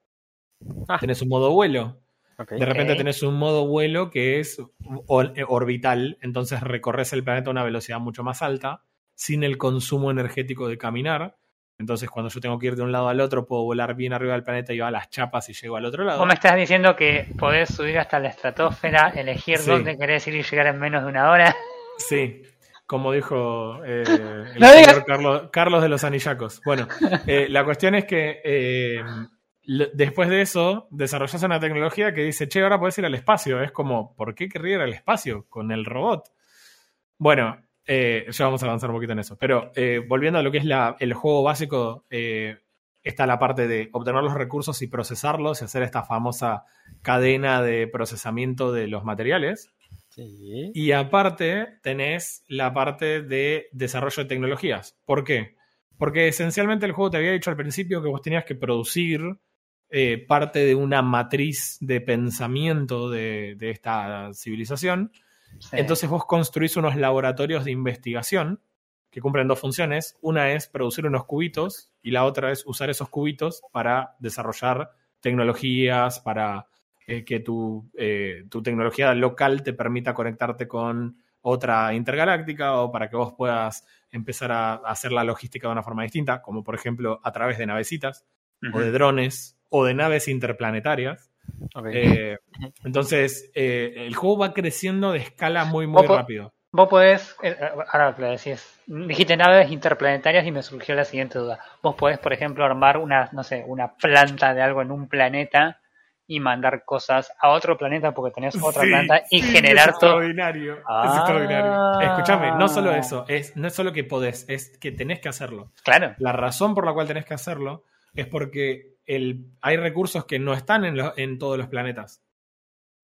A: Ah.
C: Tenés un modo vuelo.
A: Ok.
C: De repente
B: Ok.
C: tenés un modo vuelo que es eh, orbital, entonces recorres el planeta a una velocidad mucho más alta, sin el consumo energético de caminar. Entonces, cuando yo tengo que ir de un lado al otro, puedo volar bien arriba del planeta y va a las chapas y llego al otro lado.
B: Vos me estás diciendo que podés subir hasta la estratosfera, elegir
C: Sí.
B: dónde querés ir y llegar en menos de una hora.
C: Sí, como dijo eh, el
B: No
C: señor Carlos, Carlos de los Anillacos. Bueno, eh, la cuestión es que eh, después de eso desarrollas una tecnología que dice, che, ahora puedes ir al espacio. Es como, ¿por qué querría ir al espacio con el robot? Bueno, eh, ya vamos a avanzar un poquito en eso. Pero eh, volviendo a lo que es la- el juego básico, eh, está la parte de obtener los recursos y procesarlos y hacer esta famosa cadena de procesamiento de los materiales.
A: Sí.
C: Y aparte tenés la parte de desarrollo de tecnologías. ¿Por qué? Porque esencialmente el juego te había dicho al principio que vos tenías que producir parte de una matriz de pensamiento de, de esta civilización.
B: Sí.
C: Entonces vos construís unos laboratorios de investigación que cumplen dos funciones. Una es producir unos cubitos y la otra es usar esos cubitos para desarrollar tecnologías, para eh, que tu, eh, tu tecnología local te permita conectarte con otra intergaláctica o para que vos puedas empezar a hacer la logística de una forma distinta, como por ejemplo a través de navecitas o de drones o de naves interplanetarias. Eh, entonces, eh, el juego va creciendo de escala muy, muy
B: Vos
C: rápido.
B: Vos podés, eh, ahora que lo decís, dijiste naves interplanetarias y me surgió la siguiente duda. Vos podés, por ejemplo, armar una, no sé, una planta de algo en un planeta y mandar cosas a otro planeta porque tenés otra
C: Sí,
B: planta y
C: sí,
B: generar
C: es
B: todo.
C: extraordinario. Es
B: Ah.
C: extraordinario. Escúchame, no solo eso, es, no es solo que podés, es que tenés que hacerlo.
B: Claro,
C: La razón por la cual tenés que hacerlo es porque el, hay recursos que no están en, lo- en todos los planetas.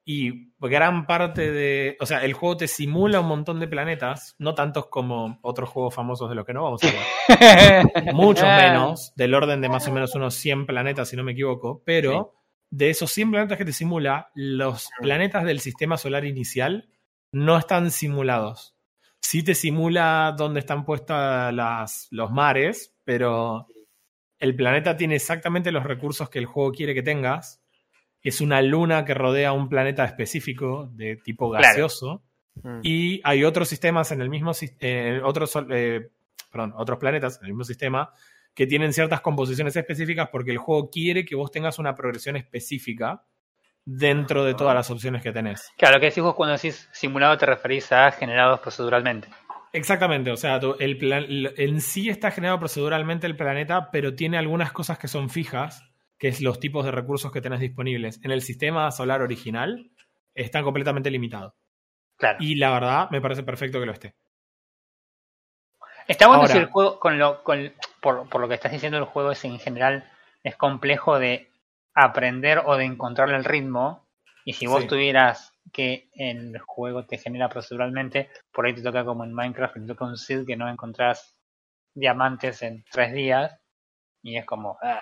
C: Y gran parte de. O sea, el juego te simula un montón de planetas, no tantos como otros juegos famosos de los que no vamos a hablar. muchos menos, del orden de más o menos unos 100 planetas, si no me equivoco, pero de esos 100 planetas que te simula, los planetas del sistema solar inicial no están simulados. Sí te simula dónde están puestos las, los mares, pero el planeta tiene exactamente los recursos que el juego quiere que tengas. Es una luna que rodea un planeta específico de tipo gaseoso.
A: Mm.
C: Y hay otros sistemas en el mismo sis- eh, otros, eh, perdón, otros planetas en el mismo sistema que tienen ciertas composiciones específicas porque el juego quiere que vos tengas una progresión específica dentro de todas las opciones que tenés.
B: claro, lo que decís vos cuando decís simulado te referís a generados proceduralmente.
C: Exactamente, o sea, el plan, en sí está generado proceduralmente el planeta, pero tiene algunas cosas que son fijas, que es los tipos de recursos que tenés disponibles. En el sistema solar original están completamente limitados.
B: Claro.
C: Y la verdad, me parece perfecto que lo esté.
B: Está bueno
C: Ahora-
B: si el juego, con lo, con, por, por lo que estás diciendo, el juego es en general es complejo de aprender o de encontrarle el ritmo. Y si vos
C: Sí.
B: tuvieras que el juego te genera proceduralmente, por ahí te toca como en Minecraft, te toca un seed que no encontrás diamantes en tres días. Y es como, ah,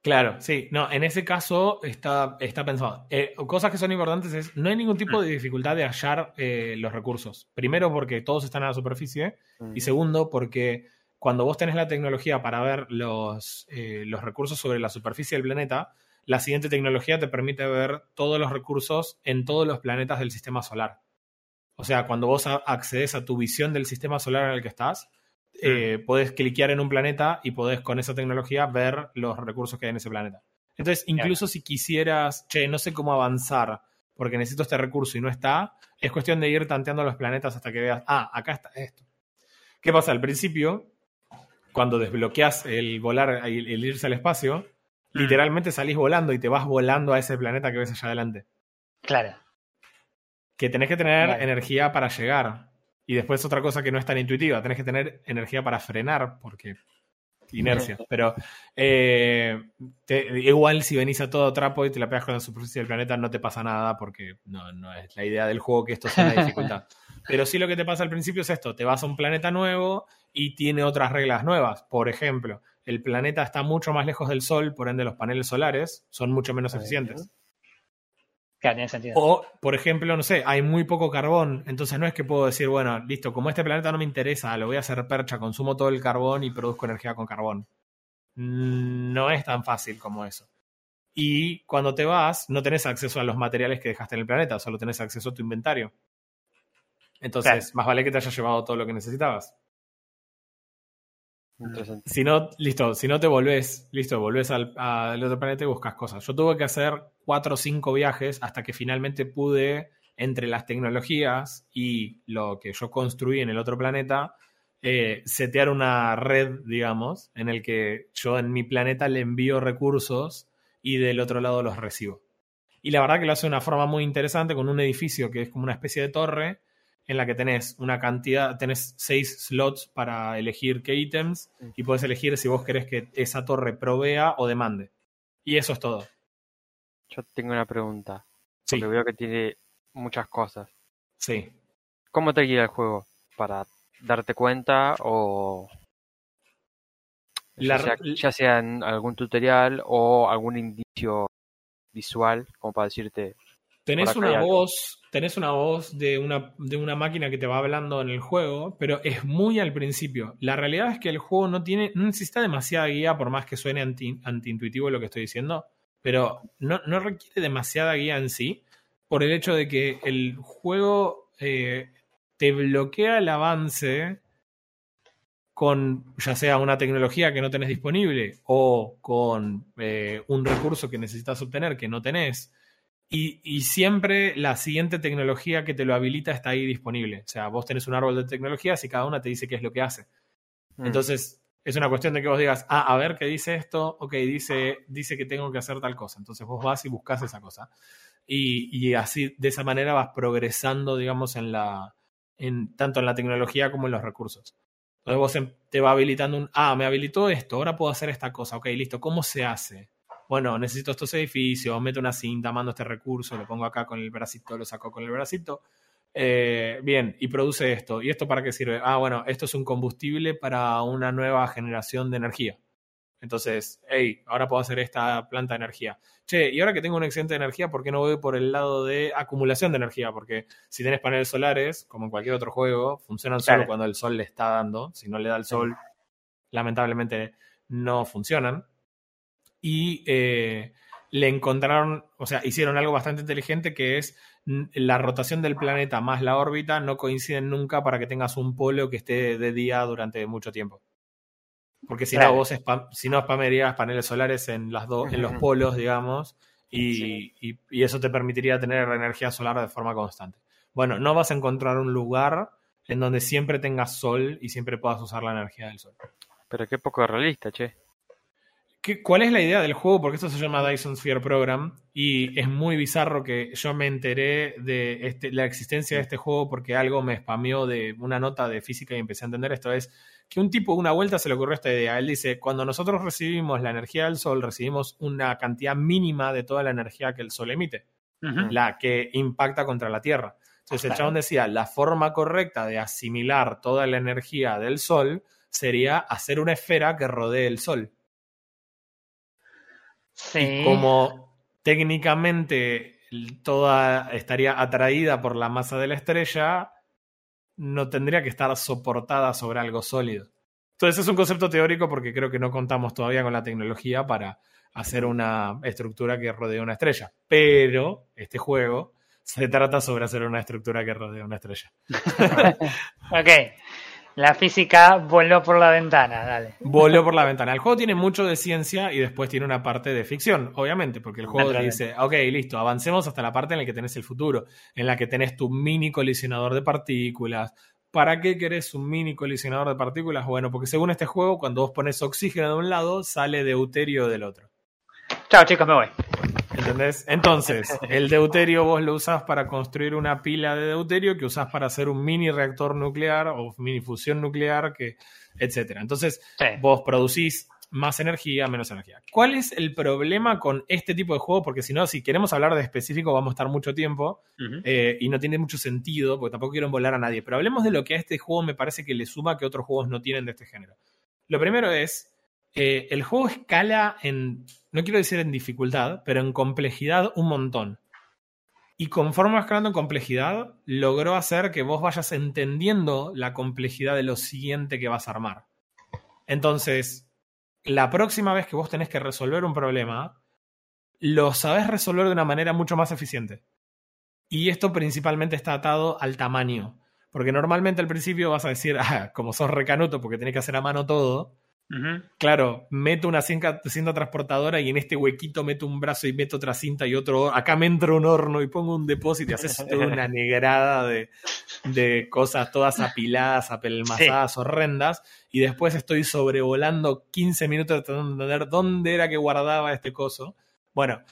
C: Claro, sí. No, en ese caso está, está pensado. Eh, cosas que son importantes es, no hay ningún tipo de dificultad de hallar eh, los recursos. Primero porque todos están a la superficie
A: Mm.
C: y segundo porque cuando vos tenés la tecnología para ver los, eh, los recursos sobre la superficie del planeta, la siguiente tecnología te permite ver todos los recursos en todos los planetas del sistema solar. O sea, cuando vos accedes a tu visión del sistema solar en el que estás, eh, podés cliquear en un planeta y podés con esa tecnología ver los recursos que hay en ese planeta. Entonces, incluso si quisieras, che, no sé cómo avanzar porque necesito este recurso y no está, es cuestión de ir tanteando los planetas hasta que veas, ah, acá está esto. ¿Qué pasa? Al principio, cuando desbloqueas el volar, el, el irse al espacio,
B: Mm.
C: literalmente salís volando y te vas volando a ese planeta que ves allá adelante.
B: claro.
C: Que tenés que tener
B: Vale.
C: energía para llegar. Y después otra cosa que no es tan intuitiva, tenés que tener energía para frenar, porque inercia. Pero eh, te- igual si venís a todo trapo y te la pegas con la superficie del planeta, no te pasa nada, porque no, no es la idea del juego que esto sea dificultad. Pero sí lo que te pasa al principio es esto, te vas a un planeta nuevo y tiene otras reglas nuevas. Por ejemplo, el planeta está mucho más lejos del Sol, por ende los paneles solares son mucho menos eficientes.
B: Claro, tiene sentido.
C: O, por ejemplo, no sé, hay muy poco carbón, entonces no es que puedo decir, bueno, listo, como este planeta no me interesa, lo voy a hacer percha, consumo todo el carbón y produzco energía con carbón. Mm, No es tan fácil como eso. Y cuando te vas, no tenés acceso a los materiales que dejaste en el planeta, solo tenés acceso a tu inventario. Entonces,
B: Claro.
C: más vale que te hayas llevado todo lo que necesitabas. Si no, listo, si no te volvés, listo, volvés al, al otro planeta y buscas cosas. Yo tuve que hacer cuatro o cinco viajes hasta que finalmente pude, entre las tecnologías y lo que yo construí en el otro planeta, eh, setear una red, digamos, en el que yo en mi planeta le envío recursos y del otro lado los recibo. Y la verdad que lo hace de una forma muy interesante con un edificio que es como una especie de torre en la que tenés una cantidad, tenés seis slots para elegir qué ítems y puedes elegir si vos querés que esa torre provea o demande. Y eso es todo.
A: Yo tengo una pregunta.
C: Sí,
A: Porque veo que tiene muchas cosas.
C: sí.
A: ¿Cómo te guía el juego? ¿Para darte cuenta o
C: La-
A: ya, sea, ya sea en algún tutorial o algún indicio visual como para decirte
C: Tenés una voz, tenés una voz de una, de una máquina que te va hablando en el juego, pero es muy al principio. La realidad es que el juego no tiene, no necesita demasiada guía, por más que suene anti, antiintuitivo lo que estoy diciendo, pero no, no requiere demasiada guía en sí, por el hecho de que el juego eh, te bloquea el avance con ya sea una tecnología que no tenés disponible o con eh, un recurso que necesitas obtener que no tenés. Y, y siempre la siguiente tecnología que te lo habilita está ahí disponible. O sea, vos tenés un árbol de tecnologías y cada una te dice qué es lo que hace.
A: mm,
C: Entonces, es una cuestión de que vos digas, ah, a ver qué dice esto, ok, dice, dice que tengo que hacer tal cosa. Entonces vos vas y buscas esa cosa. Y, y así, de esa manera vas progresando, digamos, en la, en, tanto en la tecnología como en los recursos. Entonces vos te va habilitando un, ah, me habilitó esto, ahora puedo hacer esta cosa, ok, listo, ¿cómo se hace? Bueno, necesito estos edificios, meto una cinta, mando este recurso, lo pongo acá con el bracito, lo saco con el bracito. Eh, bien, y produce esto. ¿Y esto para qué sirve? Ah, bueno, esto es un combustible para una nueva generación de energía. Entonces, hey, ahora puedo hacer esta planta de energía. Che, y ahora que tengo un excedente de energía, ¿por qué no voy por el lado de acumulación de energía? Porque si tenés paneles solares, como en cualquier otro juego, funcionan solo cuando el sol le está dando. Si no le da el sol, lamentablemente no funcionan. Y eh, le encontraron, o sea, hicieron algo bastante inteligente que es mm, la rotación del planeta más la órbita no coinciden nunca para que tengas un polo que esté de día durante mucho tiempo. Porque si
B: Claro.
C: no, vos spam, si no spamerías paneles solares en, las dos en los polos, digamos, y,
B: Sí.
C: y- y eso te permitiría tener energía solar de forma constante. Bueno, no vas a encontrar un lugar en donde siempre tengas sol y siempre puedas usar la energía del sol.
A: Pero qué poco realista, che.
C: ¿Qué- ¿Cuál es la idea del juego? Porque esto se llama Dyson Sphere Program y es muy bizarro que yo me enteré de este- la existencia de este juego porque algo me spameó de una nota de física y empecé a entender esto. Es que un tipo una vuelta se le ocurrió esta idea. Él dice, cuando nosotros recibimos la energía del sol, recibimos una cantidad mínima de toda la energía que el sol emite, la que impacta contra la Tierra. Entonces el chabón decía, la forma correcta de asimilar toda la energía del sol sería hacer una esfera que rodee el sol.
B: Sí.
C: Y como técnicamente toda estaría atraída por la masa de la estrella, no tendría que estar soportada sobre algo sólido. Entonces es un concepto teórico porque creo que no contamos todavía con la tecnología para hacer una estructura que rodee una estrella. Pero este juego se trata sobre hacer una estructura que rodee una estrella.
B: Ok. La física voló por la ventana, dale.
C: Voló por la ventana. El juego tiene mucho de ciencia y después tiene una parte de ficción, obviamente, porque el juego te dice, ok, listo, avancemos hasta la parte en la que tenés el futuro, en la que tenés tu mini colisionador de partículas. ¿Para qué querés un mini colisionador de partículas? Bueno, porque según este juego, cuando vos pones oxígeno de un lado, sale deuterio del otro.
B: Chao, chicos, me voy.
C: ¿Entendés? Entonces, el deuterio vos lo usás para construir una pila de deuterio que usás para hacer un mini reactor nuclear o mini fusión nuclear, que, etcétera. Entonces,
B: Sí.
C: vos producís más energía, menos energía. ¿Cuál es el problema con este tipo de juego? Porque si no, si queremos hablar de específico, vamos a estar mucho tiempo eh, y no tiene mucho sentido, porque tampoco quiero volar a nadie. Pero hablemos de lo que a este juego me parece que le suma que otros juegos no tienen de este género. Lo primero es, eh, el juego escala en, no quiero decir en dificultad, pero en complejidad un montón. Y conforme va escalando en complejidad, logró hacer que vos vayas entendiendo la complejidad de lo siguiente que vas a armar. Entonces, la próxima vez que vos tenés que resolver un problema, lo sabés resolver de una manera mucho más eficiente. Y esto principalmente está atado al tamaño. Porque normalmente al principio vas a decir, ah, como sos recanuto porque tenés que hacer a mano todo, Claro, meto una cinta, cinta transportadora y en este huequito meto un brazo y meto otra cinta y otro. Acá me entra un horno y pongo un depósito y haces toda una negrada de, de cosas todas apiladas, apelmazadas, horrendas. Y después estoy sobrevolando 15 minutos tratando de entender dónde era que guardaba este coso. Bueno,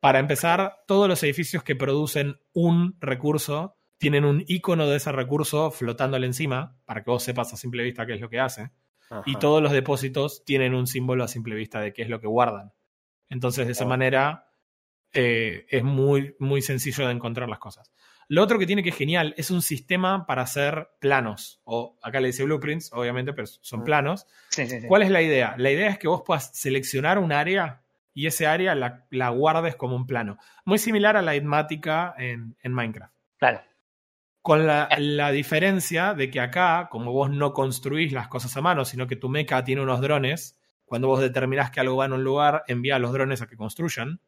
C: para empezar, todos los edificios que producen un recurso tienen un icono de ese recurso flotándole encima para que vos sepas a simple vista qué es lo que hace y todos los depósitos tienen un símbolo a simple vista de qué es lo que guardan. Entonces, de esa manera, eh, es muy, muy sencillo de encontrar las cosas. Lo otro que tiene que es genial es un sistema para hacer planos, o acá le dice blueprints, obviamente, pero son
A: Mm.
C: planos.
B: Sí, sí, sí.
C: ¿Cuál es la idea? La idea es que vos puedas seleccionar un área y ese área la, la guardes como un plano. Muy similar a la idmática en, en Minecraft.
B: Claro.
C: Con la, la diferencia de que acá, como vos no construís las cosas a mano, sino que tu mecha tiene unos drones, cuando vos determinás que algo va en un lugar, envía a los drones a que construyan.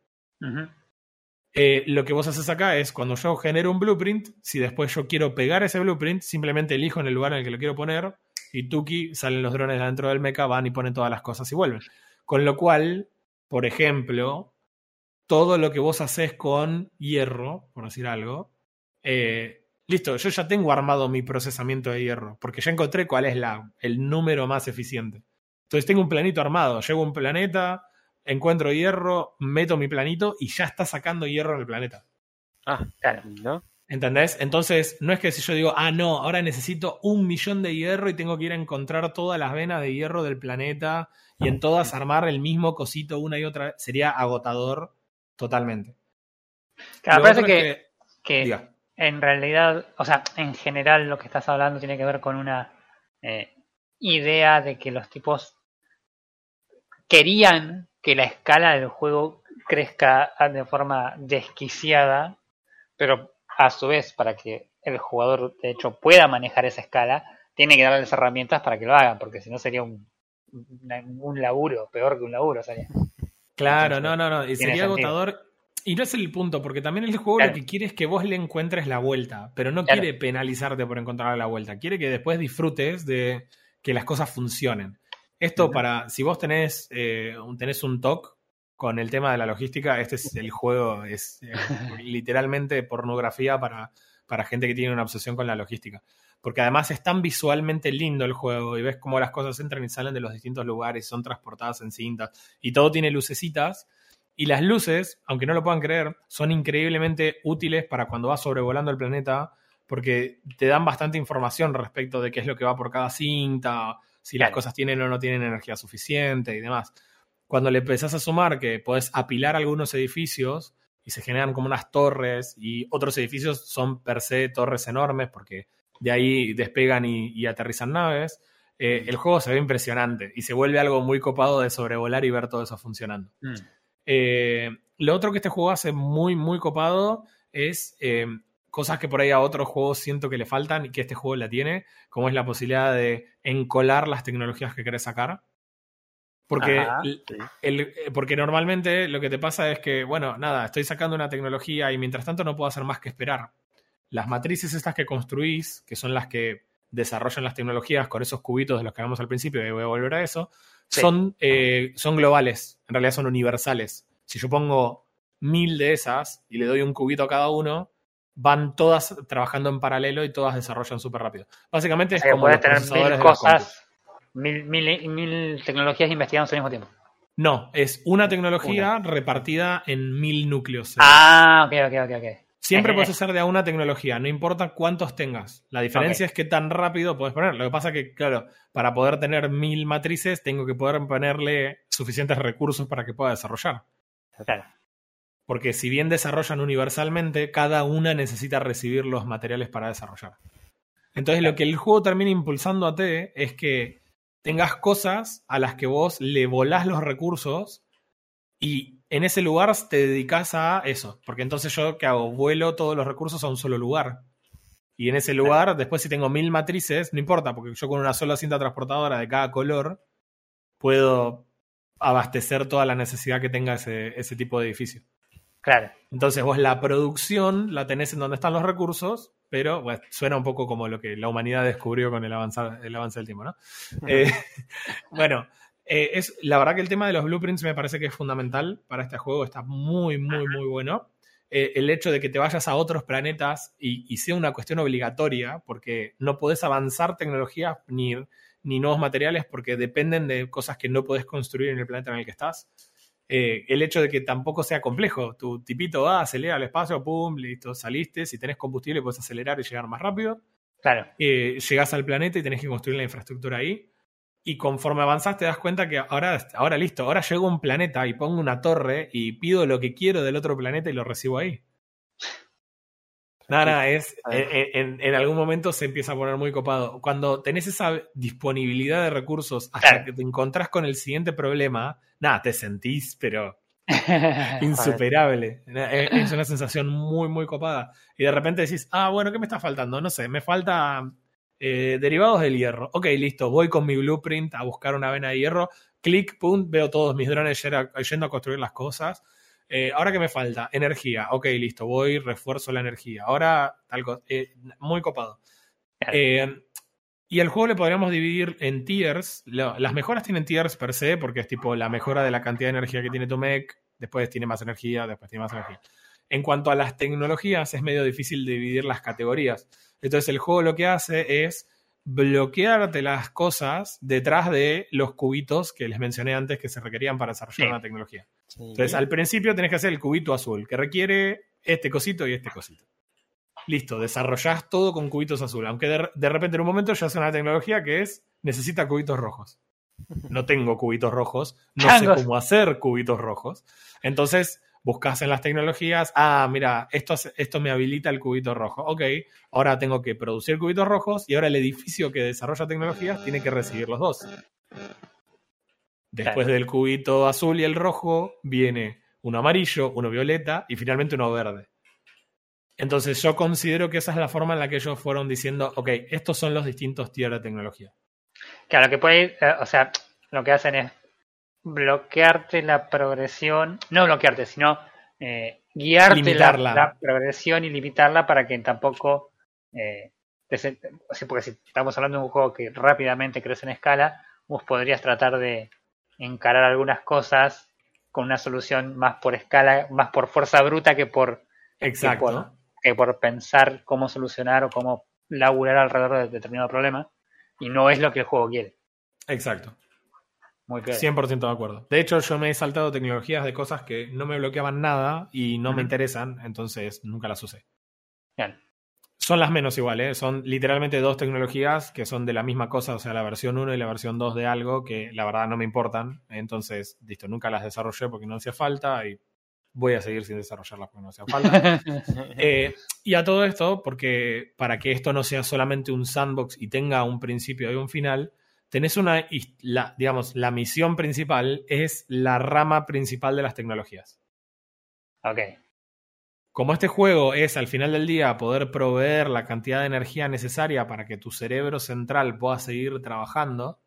C: Eh, lo que vos haces acá es, cuando yo genero un blueprint, si después yo quiero pegar ese blueprint, simplemente elijo en el lugar en el que lo quiero poner y tuki, salen los drones dentro del mecha, van y ponen todas las cosas y vuelven. Con lo cual, por ejemplo, todo lo que vos haces con hierro, por decir algo, eh, listo, yo ya tengo armado mi procesamiento de hierro, porque ya encontré cuál es la, el número más eficiente. Entonces tengo un planito armado, llego a un planeta, encuentro hierro, meto mi planito y ya está sacando hierro en el planeta.
A: Ah,
B: Claro.
A: ¿no?
C: ¿Entendés? Entonces, no es que si yo digo, ah, no, ahora necesito un millón de hierro y tengo que ir a encontrar todas las venas de hierro del planeta y en todas armar el mismo cosito una y otra vez, sería agotador totalmente.
B: Claro,
C: Lo
B: parece que, que
C: diga.
B: En realidad, o sea, en general lo que estás hablando tiene que ver con una eh, idea de que los tipos querían que la escala del juego crezca de forma desquiciada, pero a su vez, para que el jugador de hecho pueda manejar esa escala, tiene que darles herramientas para que lo hagan, porque si no sería un, laburo, peor que un laburo sería.
C: Claro,
B: Entonces,
C: no, no, no. Y sería
B: sentido.
C: agotador. Y no es el punto, porque también el juego
B: Claro.
C: lo que quiere es que vos le encuentres la vuelta, pero no
B: Claro.
C: quiere penalizarte por encontrar la vuelta. Quiere que después disfrutes de que las cosas funcionen. Esto para, si vos tenés, eh, un- tenés un TOC con el tema de la logística, este es el juego, es eh, literalmente pornografía para, para gente que tiene una obsesión con la logística. Porque además es tan visualmente lindo el juego y ves cómo las cosas entran y salen de los distintos lugares, son transportadas en cintas y todo tiene lucecitas. Y las luces, aunque no lo puedan creer, son increíblemente útiles para cuando vas sobrevolando el planeta porque te dan bastante información respecto de qué es lo que va por cada cinta, si las cosas tienen o no tienen energía suficiente y demás. Cuando le empezás a sumar que podés apilar algunos edificios y se generan como unas torres y otros edificios son per se torres enormes porque de ahí despegan y, y aterrizan naves, eh, el juego se ve impresionante y se vuelve algo muy copado de sobrevolar y ver todo eso funcionando. Eh, lo otro que este juego hace muy, muy copado es eh, cosas que por ahí a otros juegos siento que le faltan y que este juego la tiene, como es la posibilidad de encolar las tecnologías que querés sacar. Porque,
B: Ajá.
C: el-
A: Sí.
C: el- eh, porque normalmente lo que te pasa es que, bueno, nada, estoy sacando una tecnología y mientras tanto no puedo hacer más que esperar. Las matrices estas que construís, que son las que desarrollan las tecnologías con esos cubitos de los que hablamos al principio, y voy a volver a eso,
B: Sí.
C: son, eh, son globales, en realidad son universales. Si yo pongo mil de esas y le doy un cubito a cada uno, van todas trabajando en paralelo y todas desarrollan súper rápido. Básicamente es
B: O sea, que
C: como
B: puedes tener mil cosas, mil, mil, mil tecnologías investigadas al mismo tiempo.
C: No, es una tecnología repartida en mil núcleos.
B: Ah, ok, ok, ok, ok.
C: Siempre puedes hacer de a una tecnología, no importa cuántos tengas. La diferencia es que tan rápido puedes poner. Lo que pasa que, claro, para poder tener mil matrices, tengo que poder ponerle suficientes recursos para que pueda desarrollar.
B: Claro.
C: Porque si bien desarrollan universalmente, cada una necesita recibir los materiales para desarrollar. Entonces, lo que el juego termina impulsando a ti es que tengas cosas a las que vos le volás los recursos y en ese lugar te dedicas a eso. Porque entonces yo, ¿qué hago? Vuelo todos los recursos a un solo lugar. Y en ese lugar, después si tengo mil matrices, no importa, porque yo con una sola cinta transportadora de cada color puedo abastecer toda la necesidad que tenga ese, ese tipo de edificio.
B: Claro.
C: Entonces vos la producción la tenés en donde están los recursos, pero bueno, suena un poco como lo que la humanidad descubrió con el, avanzar, el avance del tiempo, ¿no? Eh, bueno, eh, es, la verdad que el tema de los blueprints me parece que es fundamental para este juego, está muy, muy, muy bueno. Eh, el hecho de que te vayas a otros planetas y, y, sea una cuestión obligatoria, porque no podés avanzar tecnología ni, ni nuevos materiales porque dependen de cosas que no podés construir en el planeta en el que estás. Eh, el hecho de que tampoco sea complejo. Tu tipito va, acelera el espacio, pum, listo, saliste. Si tenés combustible, puedes acelerar y llegar más rápido.
B: Claro.
C: Llegás al planeta y tenés que construir la infraestructura ahí. Y conforme avanzás, te das cuenta que ahora, ahora listo, ahora llego a un planeta y pongo una torre y pido lo que quiero del otro planeta y lo recibo ahí. Nada, es, en, en, algún momento se empieza a poner muy copado. Cuando tenés esa disponibilidad de recursos hasta que te encontrás con el siguiente problema, nada, te sentís, pero insuperable. es una sensación muy, muy copada. Y de repente decís, ah, bueno, ¿qué me está faltando? No sé, me falta eh, derivados del hierro. Ok, listo, voy con mi blueprint a buscar una vena de hierro. Clic, pum, veo todos mis drones yendo a construir las cosas. Eh, ahora que me falta, energía. Ok, listo, voy, refuerzo la energía. Ahora, tal cosa. Eh, muy copado. Y el juego le podríamos dividir en tiers. las mejoras tienen tiers per se, porque es tipo la mejora de la cantidad de energía que tiene tu mech. Después tiene más energía, después tiene más energía. En cuanto a las tecnologías, es medio difícil dividir las categorías. Entonces, el juego lo que hace es bloquearte las cosas detrás de los cubitos que les mencioné antes que se requerían para desarrollar una tecnología. Entonces, al principio tenés que hacer el cubito azul, que requiere este cosito y este cosito. Listo, desarrollás todo con cubitos azul. Aunque de, repente en un momento ya hace una tecnología que es necesita cubitos rojos. No tengo cubitos rojos, no sé cómo hacer cubitos rojos. Entonces, buscas en las tecnologías, ah, mira, esto, esto me habilita el cubito rojo. Ok, ahora tengo que producir cubitos rojos y ahora el edificio que desarrolla tecnologías tiene que recibir los dos. Después del cubito azul y el rojo viene uno amarillo, uno violeta y finalmente uno verde. Entonces yo considero que esa es la forma en la que ellos fueron diciendo, ok, estos son los distintos tiers de tecnología.
B: Claro, que puede ir, eh, o sea, lo que hacen es bloquearte la progresión, no bloquearte, sino eh, guiarte la, progresión y limitarla para que tampoco, eh, porque si estamos hablando de un juego que rápidamente crece en escala, vos podrías tratar de encarar algunas cosas con una solución más por escala, más por fuerza bruta que por,
C: Exacto.
B: que por, pensar cómo solucionar o cómo laburar alrededor de determinado problema. Y no es lo que el juego quiere.
C: Exacto. Muy 100% de acuerdo. De hecho, yo me he saltado tecnologías de cosas que no me bloqueaban nada y no me interesan, entonces nunca las usé.
B: Bien.
C: Son las menos iguales, ¿eh? son literalmente dos tecnologías que son de la misma cosa, o sea, la versión 1 y la versión 2 de algo que la verdad no me importan. Entonces, listo, nunca las desarrollé porque no hacía falta y voy a seguir sin desarrollarlas porque no hacía falta. Eh, y a todo esto, porque para que esto no sea solamente un sandbox y tenga un principio y un final, tenés una, la, digamos, la misión principal es la rama principal de las tecnologías.
B: Ok.
C: Como este juego es al final del día poder proveer la cantidad de energía necesaria para que tu cerebro central pueda seguir trabajando,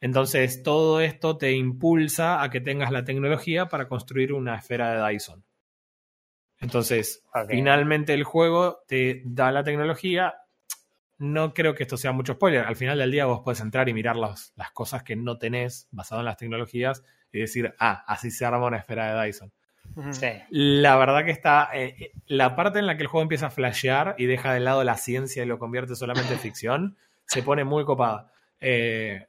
C: entonces todo esto te impulsa a que tengas la tecnología para construir una esfera de Dyson. Entonces, finalmente el juego te da la tecnología no creo que esto sea mucho spoiler. Al final del día vos puedes entrar y mirar las, las cosas que no tenés basado en las tecnologías y decir, ah, así se arma una esfera de Dyson.
B: Sí.
C: La verdad que está. Eh, la parte en la que el juego empieza a flashear y deja de lado la ciencia y lo convierte solamente en ficción, se pone muy copada. Eh,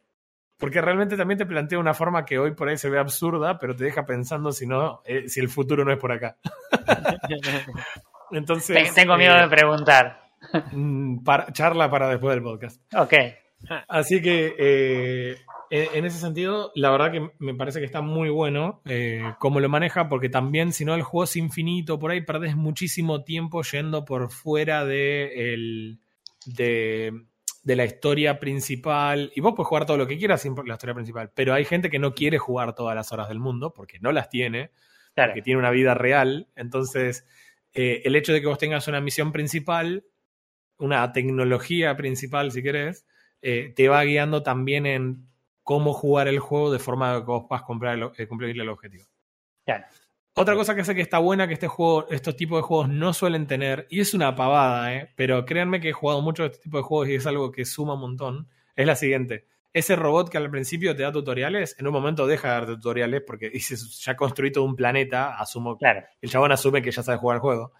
C: porque realmente también te plantea una forma que hoy por ahí se ve absurda, pero te deja pensando si no, eh, si el futuro no es por acá. Entonces.
B: Ten- Tengo miedo
C: eh,
B: de preguntar.
C: mm, para- charla para después del podcast.
B: Ok.
C: Así que eh, en, ese sentido, la verdad que me parece que está muy bueno eh, cómo lo maneja, porque también si no el juego es infinito, por ahí perdés muchísimo tiempo yendo por fuera de, el- de, de la historia principal. Y vos puedes jugar todo lo que quieras sin la historia principal, pero hay gente que no quiere jugar todas las horas del mundo, porque no las tiene
B: Claro.
C: que tiene una vida real. Entonces, eh, el hecho de que vos tengas una misión principal, una tecnología principal, si querés, eh, te va guiando también en cómo jugar el juego de forma que vos puedas comprar el- eh, cumplir el objetivo.
B: Claro.
C: Otra cosa que hace que está buena que este juego, estos tipos de juegos no suelen tener, y es una pavada, ¿eh? pero créanme que he jugado mucho de este tipo de juegos y es algo que suma un montón, es la siguiente. Ese robot que al principio te da tutoriales, en un momento deja de darte tutoriales porque dices, ya construí todo un planeta, asumo
B: Claro.
C: el chabón asume que ya sabe jugar el juego.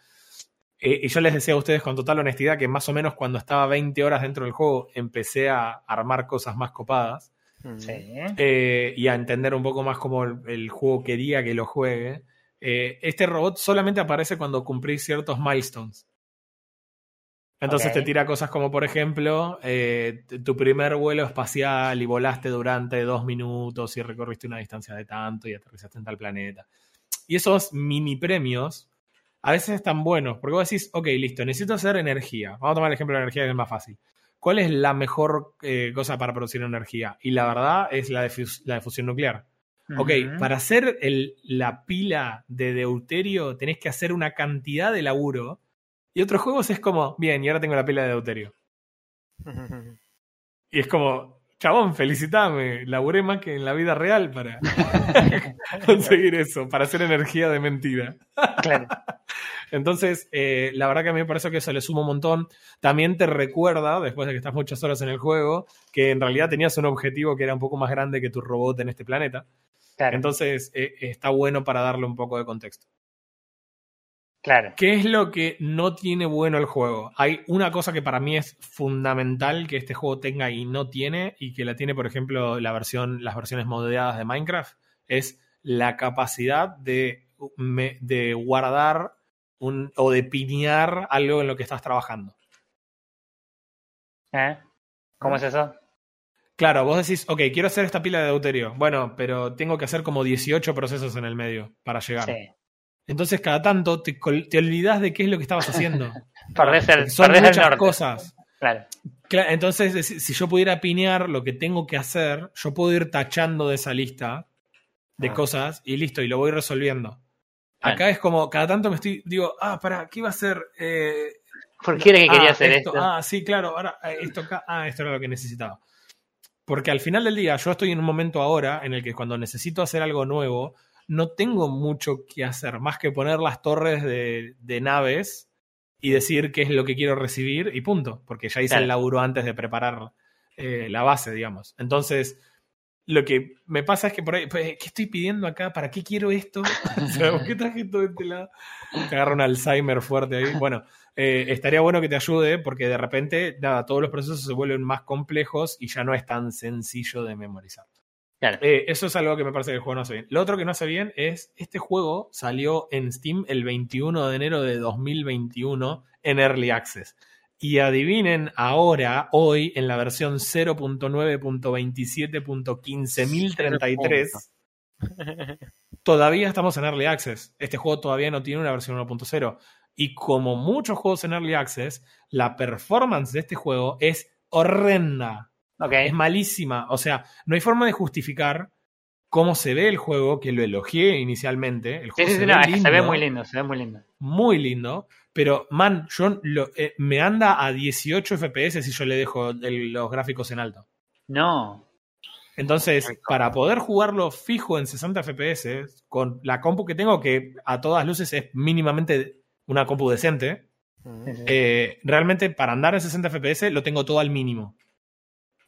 C: Eh, y yo les decía a ustedes con total honestidad que más o menos cuando estaba 20 horas dentro del juego empecé a armar cosas más copadas.
B: Sí.
C: eh, y a entender un poco más cómo el, el juego quería que lo juegue. Eh, este robot solamente aparece cuando cumplís ciertos milestones. Entonces te tira cosas como, por ejemplo, eh, tu primer vuelo espacial y volaste durante dos minutos y recorriste una distancia de tanto y aterrizaste en tal planeta. Y esos mini premios a veces están buenos, porque vos decís, ok, listo, necesito hacer energía. Vamos a tomar el ejemplo de la energía que es más fácil. ¿Cuál es la mejor eh, cosa para producir energía? Y la verdad es la de, fus- la de fusión nuclear. Ok, para hacer el- la pila de deuterio tenés que hacer una cantidad de laburo. Y otros juegos es como, bien, y ahora tengo la pila de deuterio. Y es como, chabón, felicitame, laburé más que en la vida real para conseguir eso, para hacer energía de mentira.
B: Claro.
C: Entonces, eh, la verdad que a mí me parece que eso le suma un montón. También te recuerda, después de que estás muchas horas en el juego, que en realidad tenías un objetivo que era un poco más grande que tu robot en este planeta.
B: Claro.
C: Entonces, eh, está bueno para darle un poco de contexto.
B: Claro.
C: ¿Qué es lo que no tiene bueno el juego? Hay una cosa que para mí es fundamental que este juego tenga y no tiene, y que la tiene, por ejemplo, la versión, las versiones modeadas de Minecraft, es la capacidad de, guardar un, o de pinear algo en lo que estás trabajando.
B: ¿Eh? ¿Cómo es eso?
C: Claro, vos decís, ok, quiero hacer esta pila de deuterio. Bueno, pero tengo que hacer como 18 procesos en el medio para llegar.
B: Sí.
C: Entonces, cada tanto te, te olvidás de qué es lo que estabas haciendo.
B: Perdés el,
C: Son
B: perdés el
C: muchas
B: norte.
C: cosas.
B: Claro.
C: Cla- Entonces, es- si yo pudiera pinear lo que tengo que hacer, yo puedo ir tachando de esa lista de
A: Ah.
C: cosas y listo, y lo voy resolviendo. Acá es como, cada tanto me estoy, digo, ah, para, ¿qué iba a hacer? Eh,
B: ¿Por qué era que quería
C: ah,
B: hacer
C: esto,
B: esto?
C: Ah, sí, claro, ahora eh, esto acá, ah, esto era lo que necesitaba. Porque al final del día, yo estoy en un momento ahora en el que cuando necesito hacer algo nuevo, no tengo mucho que hacer, más que poner las torres de, de naves y decir qué es lo que quiero recibir y punto, porque ya hice
B: Claro.
C: el laburo antes de preparar eh, la base, digamos. Entonces, lo que me pasa es que por ahí, pues, ¿qué estoy pidiendo acá? ¿Para qué quiero esto? O sea, ¿por qué traje todo este lado? Te agarra un Alzheimer fuerte ahí. Bueno, eh, estaría bueno que te ayude porque de repente, nada, todos los procesos se vuelven más complejos y ya no es tan sencillo de memorizar.
B: Claro.
C: Eh, eso es algo que me parece que el juego no hace bien. Lo otro que no hace bien es, este juego salió en Steam el 21 de enero de 2021 en Early Access. Y adivinen ahora, hoy, en la versión 0.9.27.15033, todavía estamos en Early Access. Este juego todavía no tiene una versión 1.0. Y como muchos juegos en Early Access, la performance de este juego es horrenda.
B: Ok.
C: Es malísima. O sea, no hay forma de justificar cómo se ve el juego, que lo elogié inicialmente. El
B: Sí,
C: juego
B: sí,
C: se,
B: sí,
C: ve
B: no, se muy lindo, se ve muy lindo.
C: muy lindo. Pero, man, yo lo- eh, me anda a 18 FPS si yo le dejo el- los gráficos en alto.
B: No.
C: Entonces, para poder jugarlo fijo en 60 FPS, con la compu que tengo, que a todas luces es mínimamente una compu decente, eh, realmente para andar en 60 FPS lo tengo todo al mínimo.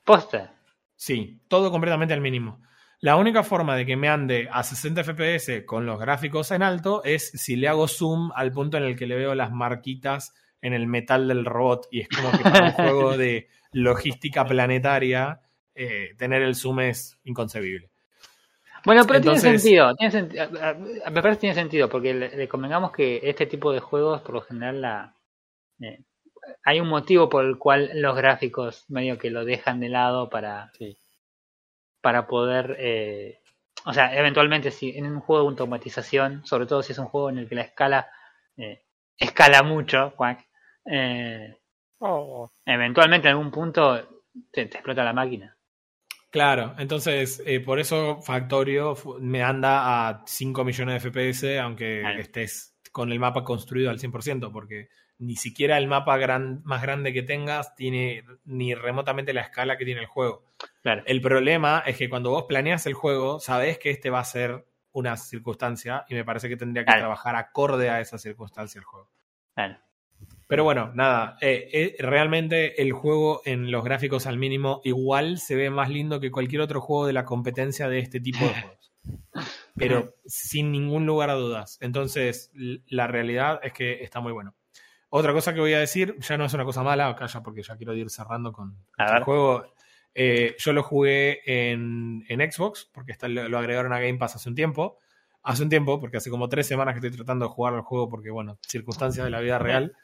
B: Posta.
C: Sí, todo completamente al mínimo. La única forma de que me ande a 60 FPS con los gráficos en alto es si le hago zoom al punto en el que le veo las marquitas en el metal del robot. Y es como que para un juego de logística planetaria, eh, tener el zoom es inconcebible.
B: Bueno, pero tiene sentido, tiene senti- me parece que tiene sentido, porque le, le convengamos que este tipo de juegos, por lo general, la, eh, hay un motivo por el cual los gráficos medio que lo dejan de lado para,
A: Sí.
B: para poder, eh, o sea, eventualmente si en un juego de automatización, sobre todo si es un juego en el que la escala eh, escala mucho, cuac, eh,
A: Oh,
B: eventualmente en algún punto te, te explota la máquina.
C: Claro, entonces eh, por eso Factorio me anda a 5 millones de FPS, aunque
B: Claro.
C: estés con el mapa construido al 100%, porque ni siquiera el mapa gran- más grande que tengas tiene ni remotamente la escala que tiene el juego.
B: Claro.
C: El problema es que cuando vos planeas el juego, sabés que este va a ser una circunstancia y me parece que tendría que
B: Claro.
C: trabajar acorde a esa circunstancia el juego.
B: Claro.
C: Pero bueno, nada, eh, eh, realmente el juego en los gráficos al mínimo igual se ve más lindo que cualquier otro juego de la competencia de este tipo de juegos. Pero sin ningún lugar a dudas. Entonces, la realidad es que está muy bueno. Otra cosa que voy a decir, ya no es una cosa mala, acá ya porque ya quiero ir cerrando con el
B: ver.
C: juego. Eh, yo lo jugué en, en Xbox, porque está, lo, lo agregaron a Game Pass hace un tiempo. Hace un tiempo, porque hace como tres semanas que estoy tratando de jugar al juego, porque bueno, circunstancias de la vida real.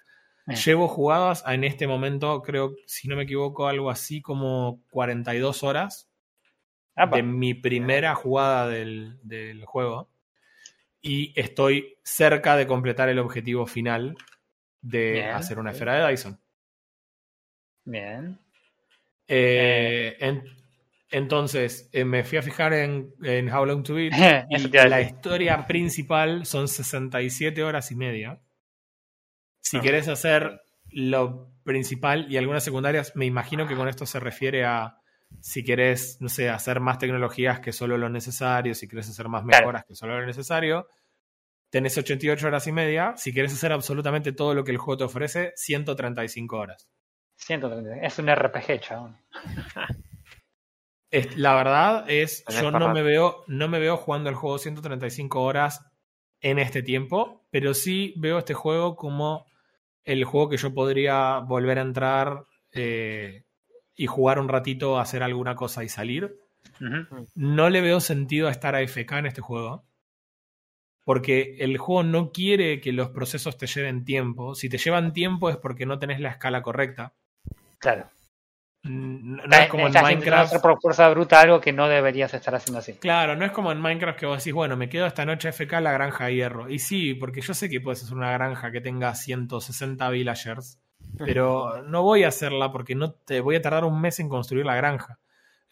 B: Bien.
C: Llevo jugadas en este momento, creo, si no me equivoco, algo así como 42 horas
B: Apa.
C: de mi primera jugada del, del juego. Y estoy cerca de completar el objetivo final de
B: Bien,
C: hacer una esfera de Dyson.
B: Bien.
C: Eh, en- entonces, eh, me fui a fijar en, en How Long to Beat. Y la historia principal son 67 horas y media. Si
B: Ah.
C: querés hacer lo principal y algunas secundarias, me imagino que con esto se refiere a si querés, no sé, hacer más tecnologías que solo lo necesario, si querés hacer más
B: Claro.
C: mejoras que solo lo necesario, tenés 88 horas y media. Si querés hacer absolutamente todo lo que el juego te ofrece, 135 horas.
B: 130. Es un RPG, chabón.
C: Es- la verdad es,
A: Tenés
C: yo no me veo, no me veo jugando el juego 135 horas en este tiempo, pero sí veo este juego como el juego que yo podría volver a entrar eh, y jugar un ratito, hacer alguna cosa y salir. No le veo sentido a estar AFK en este juego. Porque el juego no quiere que los procesos te lleven tiempo. Si te llevan tiempo es porque no tenés la escala correcta.
B: Claro.
C: Mm, No es como en Minecraft.
B: hacer por fuerza bruta algo que no deberías estar haciendo así.
C: Claro, no es como en Minecraft que vos decís, bueno, me quedo esta noche FK en la granja de hierro. Y sí, porque yo sé que puedes hacer una granja que tenga 160 villagers, pero no voy a hacerla porque no te voy a tardar un mes en construir la granja.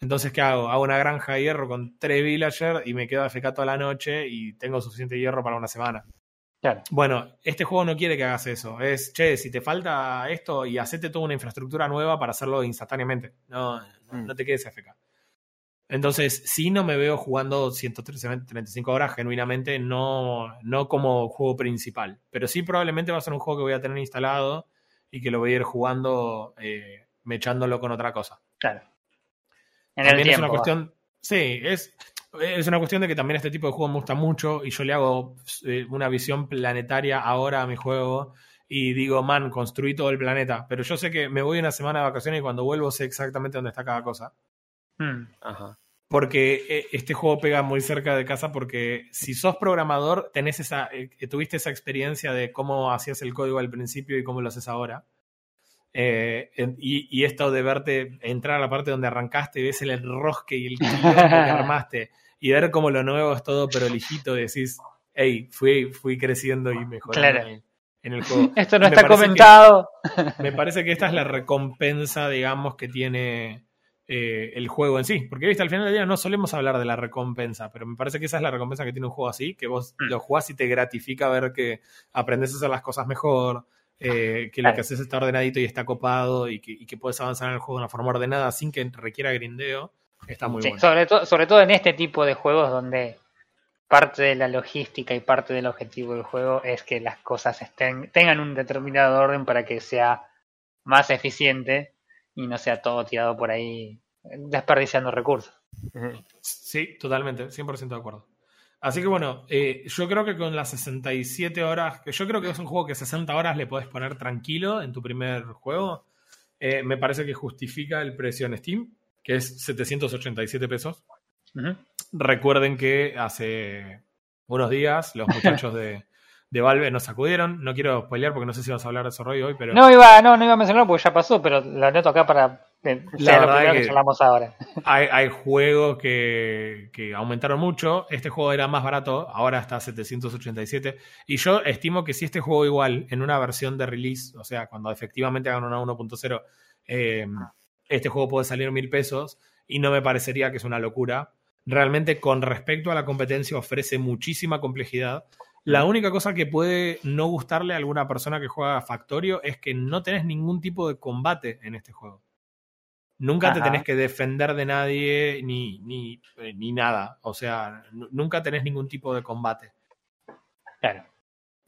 C: Entonces, ¿qué hago? Hago una granja de hierro con tres villagers y me quedo FK toda la noche y tengo suficiente hierro para una semana.
B: Claro.
C: Bueno, este juego no quiere que hagas eso. Es, che, si te falta esto y hacete toda una infraestructura nueva para hacerlo instantáneamente. No, no,
A: Mm.
C: no te quedes AFK. Entonces, sí no me veo jugando 135 horas genuinamente, no, no como juego principal. Pero sí probablemente va a ser un juego que voy a tener instalado y que lo voy a ir jugando, eh, mechándolo con otra cosa.
B: Claro. En el
C: También
B: tiempo.
C: es una
B: va.
C: cuestión. Sí, es, es una cuestión de que también este tipo de juego me gusta mucho y yo le hago eh, una visión planetaria ahora a mi juego y digo, man, construí todo el planeta. Pero yo sé que me voy una semana de vacaciones y cuando vuelvo sé exactamente dónde está cada cosa.
B: Mm.
A: Ajá.
C: Porque eh, este juego pega muy cerca de casa porque si sos programador, tenés esa, eh, tuviste esa experiencia de cómo hacías el código al principio y cómo lo haces ahora. Eh, y, y esto de verte entrar a la parte donde arrancaste y ves el enrosque y el que armaste y ver cómo lo nuevo es todo prolijito y decís, hey, fui, fui creciendo y mejorando
B: Claro.
C: en, en el juego.
B: Esto no
C: Me
B: está
C: que-
B: comentado.
C: me parece que esta es la recompensa, digamos, que tiene eh, el juego en sí. Porque, viste, al final del día no solemos hablar de la recompensa, pero me parece que esa es la recompensa que tiene un juego así, que vos
B: Mm.
C: lo jugás y te gratifica ver que aprendes a hacer las cosas mejor, eh, que lo que haces está ordenadito y está copado y que, y que puedes avanzar en el juego de una forma ordenada sin que requiera grindeo. Está muy
B: Sí,
C: bueno.
B: sobre, todo sobre todo en este tipo de juegos donde parte de la logística y parte del objetivo del juego es que las cosas estén tengan un determinado orden para que sea más eficiente y no sea todo tirado por ahí eh, desperdiciando recursos.
C: Sí, totalmente, 100% de acuerdo. Así que bueno, eh, yo creo que con las 67 horas, que yo creo que es un juego que 60 horas le puedes poner tranquilo en tu primer juego, eh, me parece que justifica el precio en Steam, que es 787 pesos.
B: Ujú.
C: recuerden que hace unos días los muchachos de, de Valve nos acudieron. No quiero spoilear porque no sé si vas a hablar de eso hoy, pero.
B: No iba, no, no iba a mencionarlo porque ya pasó, pero lo anoto acá para lo
C: verdad
B: que,
C: que-
B: charlamos ahora.
C: Hay, hay juegos que, que aumentaron mucho. Este juego era más barato, ahora está a 787. Y yo estimo que si este juego igual, en una versión de release, o sea, cuando efectivamente hagan una 1.0, eh, este juego puede salir mil pesos y no me parecería que es una locura. Realmente, con respecto a la competencia, ofrece muchísima complejidad. La única cosa que puede no gustarle a alguna persona que juega Factorio es que no tenés ningún tipo de combate en este juego. Nunca te tenés que defender de nadie ni, ni, eh, ni nada. O sea, nu- nunca tenés ningún tipo de combate.
B: Claro.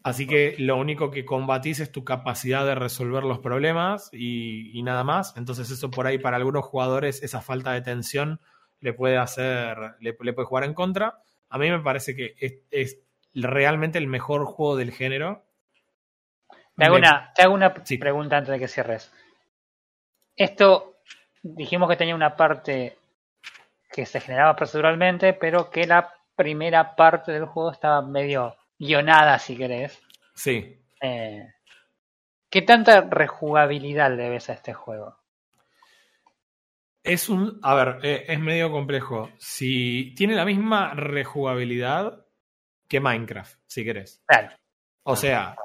C: Así que lo único que combatís es tu capacidad de resolver los problemas y, y nada más. Entonces eso por ahí para algunos jugadores esa falta de tensión le puede hacer, le, le puede jugar en contra. A mí me parece que es, es realmente el mejor juego del género.
B: Te hago
C: Me-
B: una, te hago una
C: Sí.
B: pregunta antes de que cierres. Esto dijimos que tenía una parte que se generaba proceduralmente, pero que la primera parte del juego estaba medio guionada, si querés.
C: Sí.
B: Eh, ¿Qué tanta rejugabilidad le ves a este juego?
C: Es un. A ver, eh, es medio complejo. Si tiene la misma rejugabilidad que Minecraft, si querés.
B: Claro,
C: O sea,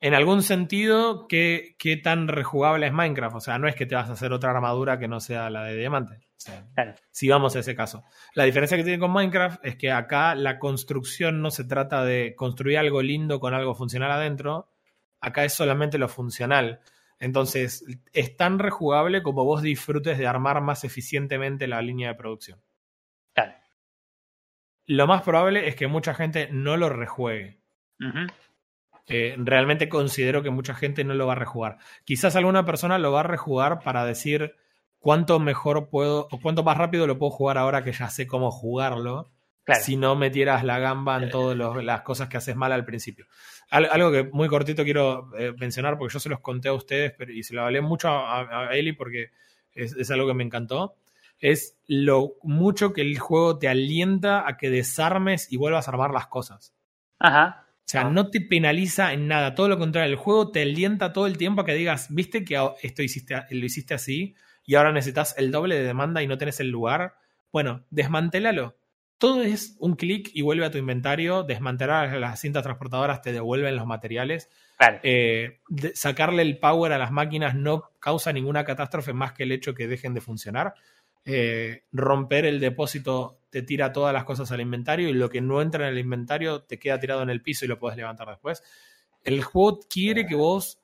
C: en algún sentido, ¿qué, ¿qué tan rejugable es Minecraft? O sea, no es que te vas a hacer otra armadura que no sea la de diamante. O sea,
B: claro.
C: si vamos a ese caso. La diferencia que tiene con Minecraft es que acá la construcción no se trata de construir algo lindo con algo funcional adentro. Acá es solamente lo funcional. Entonces, es tan rejugable como vos disfrutes de armar más eficientemente la línea de producción.
B: claro.
C: Lo más probable es que mucha gente no lo rejuegue.
B: Ujú.
C: Eh, realmente considero que mucha gente no lo va a rejugar. Quizás alguna persona lo va a rejugar para decir cuánto mejor puedo o cuánto más rápido lo puedo jugar ahora que ya sé cómo jugarlo.
B: Claro.
C: Si no metieras la gamba en todas los- las cosas que haces mal al principio. Al- algo que muy cortito quiero eh, mencionar porque yo se los conté a ustedes pero, y se lo hablé mucho a, a Eli porque es, es algo que me encantó. Es lo mucho que el juego te alienta a que desarmes y vuelvas a armar las cosas.
B: Ajá.
C: O sea,
B: Ah.
C: no te penaliza en nada, todo lo contrario, el juego te alienta todo el tiempo a que digas, viste que esto hiciste, lo hiciste así y ahora necesitas el doble de demanda y no tenés el lugar. Bueno, desmantélalo. Todo es un clic y vuelve a tu inventario. Desmantelar las cintas transportadoras te devuelven los materiales.
B: Claro.
C: Eh, de- sacarle el power a las máquinas no causa ninguna catástrofe más que el hecho que dejen de funcionar. Eh, romper el depósito te tira todas las cosas al inventario y lo que no entra en el inventario te queda tirado en el piso y lo puedes levantar después. El juego quiere que vos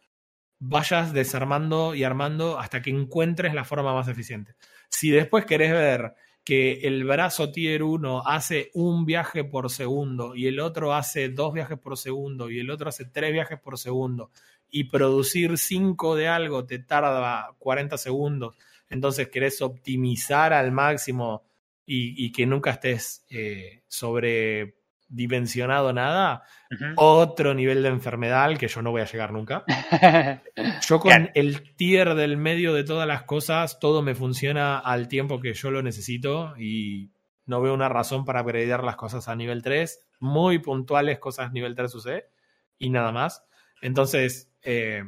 C: vayas desarmando y armando hasta que encuentres la forma más eficiente. Si después querés ver que el brazo tier 1 hace un viaje por segundo y el otro hace dos viajes por segundo y el otro hace tres viajes por segundo y producir cinco de algo te tarda 40 segundos, entonces querés optimizar al máximo y, y que nunca estés eh, sobredimensionado nada, otro nivel de enfermedad al que yo no voy a llegar nunca. Yo con el tier del medio de todas las cosas, todo me funciona al tiempo que yo lo necesito y no veo una razón para upgradear las cosas a nivel 3. Muy puntuales cosas nivel 3 UC y nada más. Entonces, eh,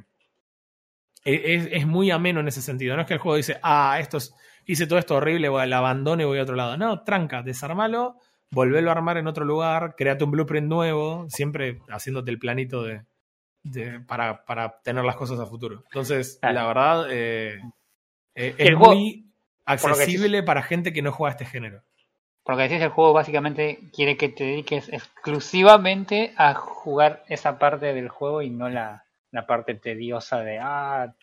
C: es, es muy ameno en ese sentido. No es que el juego dice, ah, esto es- hice todo esto horrible, voy, lo abandono y voy a otro lado. No, tranca, desarmalo, volvelo a armar en otro lugar, créate un blueprint nuevo, siempre haciéndote el planito de, de- para, para tener las cosas a futuro. Entonces,
B: Claro.
C: la verdad, eh, eh, es
B: juego-
C: muy accesible para gente que no juega este género.
B: Por lo que decís, el juego básicamente quiere que te dediques exclusivamente a jugar esa parte del juego y no la, la parte tediosa de, ah,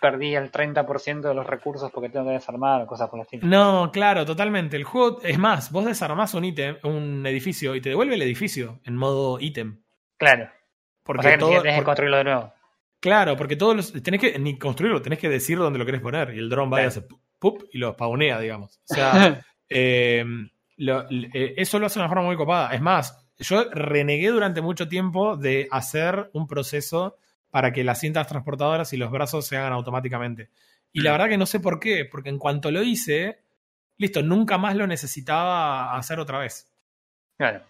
B: perdí el 30% de los recursos porque tengo que desarmar cosas por el estilo.
C: No, claro, totalmente. El juego, es más, vos desarmás un ítem, un edificio, y te devuelve el edificio en modo ítem.
B: Claro.
C: Porque
B: o sea que
C: todo-
B: tienes que construirlo de nuevo.
C: Claro, porque todos los. Tenés que ni construirlo, tenés que decir dónde lo querés poner. Y el dron va y hace pup, pup, y lo spawnea, digamos. O sea, eh, lo- eh, eso lo hace de una forma muy copada. Es más, yo renegué durante mucho tiempo de hacer un proceso para que las cintas transportadoras y los brazos se hagan automáticamente. Y la verdad que no sé por qué, porque en cuanto lo hice, Listo, nunca más lo necesitaba hacer otra vez.
B: Claro.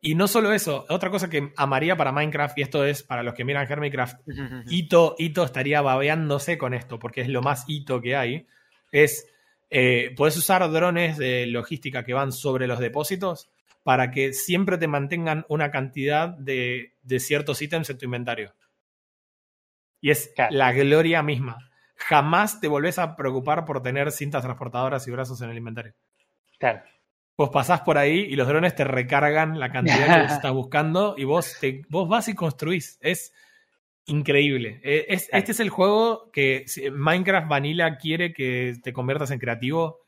C: Y no solo eso, otra cosa que amaría para Minecraft, y esto es para los que miran Hermitcraft, Ito, Ito estaría babeándose con esto, porque es lo más Ito que hay, es, eh, puedes usar drones de logística que van sobre los depósitos para que siempre te mantengan una cantidad de, de ciertos ítems en tu inventario. Y es
B: Claro.
C: la gloria misma. Jamás te volvés a preocupar por tener cintas transportadoras y brazos en el inventario.
B: Claro.
C: Vos pasás por ahí y los drones te recargan la cantidad que estás buscando y vos, te, vos vas y construís. Es increíble. Es-
B: Claro.
C: Este es el juego que Minecraft Vanilla quiere que te conviertas en creativo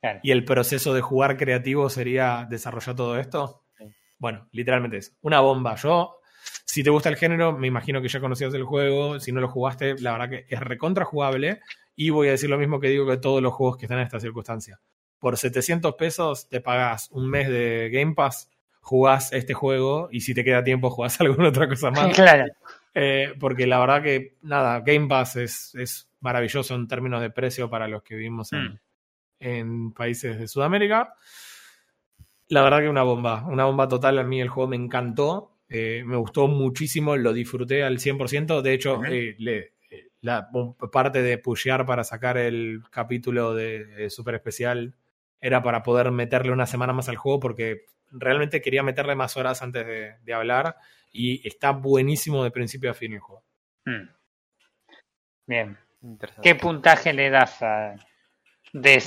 B: Claro.
C: y el proceso de jugar creativo sería desarrollar todo esto.
A: Sí.
C: Bueno, literalmente es una bomba. Yo, si te gusta el género, me imagino que ya conocías el juego. Si no lo jugaste, la verdad que es recontra jugable. Y voy a decir lo mismo que digo que todos los juegos que están en esta circunstancia. Por 700 pesos te pagas un mes de Game Pass, jugás este juego y si te queda tiempo jugás alguna otra cosa más.
B: claro.
C: Eh, porque la verdad que, nada, Game Pass es, es maravilloso en términos de precio para los que vivimos en,
B: Mm.
C: en países de Sudamérica. La verdad que una bomba, una bomba total. A mí el juego me encantó, eh, me gustó muchísimo, lo disfruté al 100%. De hecho, eh, le- eh, la parte de pushear para sacar el capítulo de, de Super Especial era para poder meterle una semana más al juego porque realmente quería meterle más horas antes de, de hablar y está buenísimo de principio a fin el juego.
B: Mm. Bien.
A: Interesante.
B: ¿Qué puntaje le das a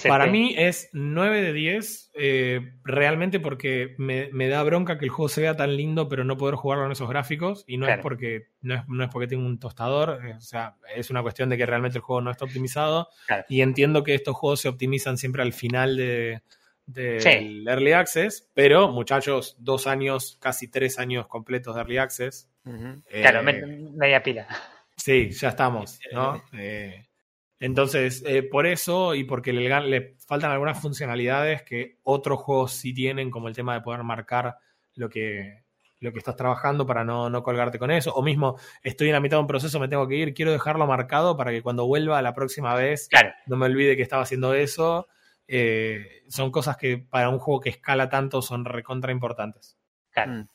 C: Para mí es 9 de 10, eh, realmente porque me, me da bronca que el juego se vea tan lindo, pero no poder jugarlo en esos gráficos. Y no
B: Claro.
C: es porque no es, no es porque tengo un tostador, eh, o sea, es una cuestión de que realmente el juego no está optimizado.
B: Claro.
C: Y entiendo que estos juegos se optimizan siempre al final de, del
B: Sí.
C: Early Access, pero muchachos, dos años, casi tres años completos de Early Access.
B: Claro,
C: eh,
B: me- media pila.
C: Sí, ya estamos, ¿no? Eh, entonces, eh, por eso y porque le, le faltan algunas funcionalidades que otros juegos sí tienen, como el tema de poder marcar lo que, lo que estás trabajando para no, no colgarte con eso. O mismo, estoy en la mitad de un proceso, me tengo que ir, quiero dejarlo marcado para que cuando vuelva la próxima vez
B: Claro,
C: no me olvide que estaba haciendo eso. Eh, son cosas que para un juego que escala tanto son recontra importantes.
B: claro.
A: Mm.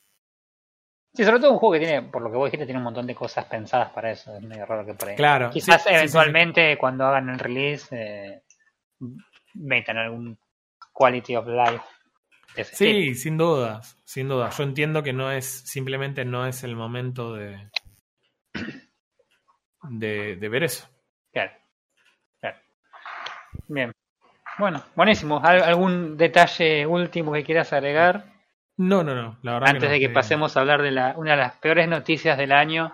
B: Sí, sobre todo un juego que tiene, por lo que vos dijiste, tiene un montón de cosas pensadas para eso. Es medio raro que por ahí.
C: Claro.
B: Quizás
C: sí, sí,
B: eventualmente cuando hagan el release eh, metan algún quality of life. estilo.
C: Sí, sin dudas, sin dudas. Yo entiendo que no es, simplemente no es el momento de, de, de ver eso.
B: Claro. Claro. Bien. Bueno, buenísimo. ¿Al- ¿Algún detalle último que quieras agregar?
C: No, no, no, la verdad.
B: Antes
C: no,
B: de que
C: eh,
B: pasemos a hablar de la, una de las peores noticias del año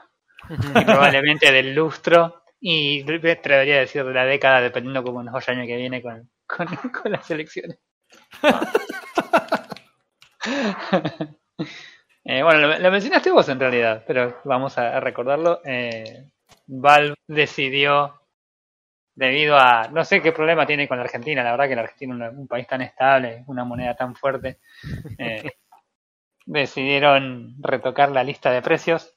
B: y probablemente del lustro y me atrevería a decir de la década dependiendo cómo nos vaya el año que viene con, con, con las elecciones. Eh, bueno, lo, lo mencionaste vos en realidad, pero vamos a, a recordarlo. Eh, Valve decidió, debido a, no sé qué problema tiene con la Argentina, la verdad que la Argentina es un, un país tan estable, una moneda tan fuerte, eh, decidieron retocar la lista de precios.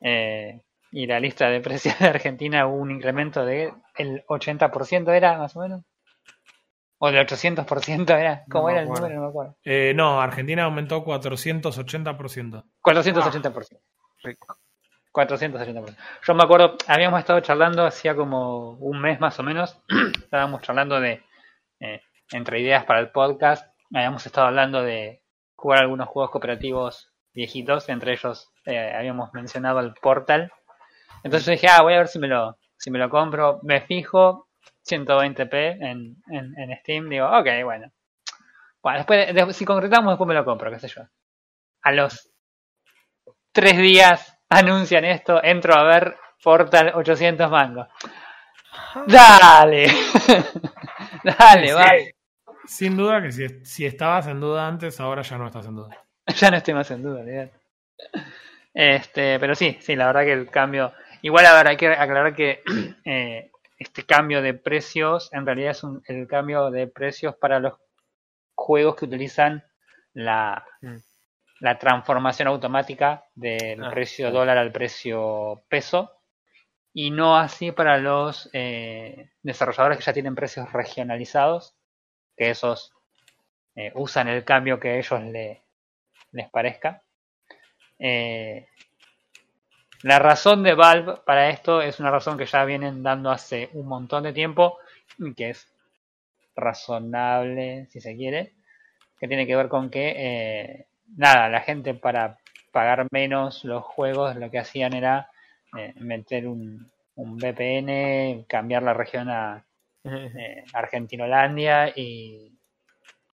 B: eh, y la lista de precios de Argentina hubo un incremento de el 80% era más o menos. O del 800% era. ¿Cómo
A: No
B: era el número? No me acuerdo.
C: eh, no, Argentina aumentó 480%.
B: 480%.
A: Rico.
B: 480%. Yo me acuerdo, habíamos estado charlando hacía como un mes más o menos. Estábamos charlando de, eh, entre ideas para el podcast, habíamos estado hablando de jugar algunos juegos cooperativos viejitos, entre ellos eh, habíamos mencionado el Portal. Entonces yo dije, ah, voy a ver si me lo, si me lo compro. Me fijo 120p en, en, en Steam. Digo, ok, bueno. Bueno, después, de- si concretamos, después me lo compro, qué sé yo. A los tres días anuncian esto, entro a ver Portal 800 mangos. Dale, dale,
C: Sí.
B: vale.
C: Sin duda que si, si estabas en duda antes, ahora ya no estás en duda.
B: Ya no estoy más en duda. Este, pero sí, sí, la verdad que el cambio. Igual, a ver, hay que aclarar que eh, este cambio de precios en realidad es un- el cambio de precios para los juegos que utilizan la,
A: Mm.
B: la transformación automática del
A: Ah,
B: precio dólar al precio peso y no así para los eh, desarrolladores que ya tienen precios regionalizados que esos eh, usan el cambio que a ellos le, les parezca. Eh, la razón de Valve para esto es una razón que ya vienen dando hace un montón de tiempo que es razonable, si se quiere, que tiene que ver con que, eh, nada, la gente para pagar menos los juegos lo que hacían era meter un, un, VPN, cambiar la región a eh, Argentinolandia y,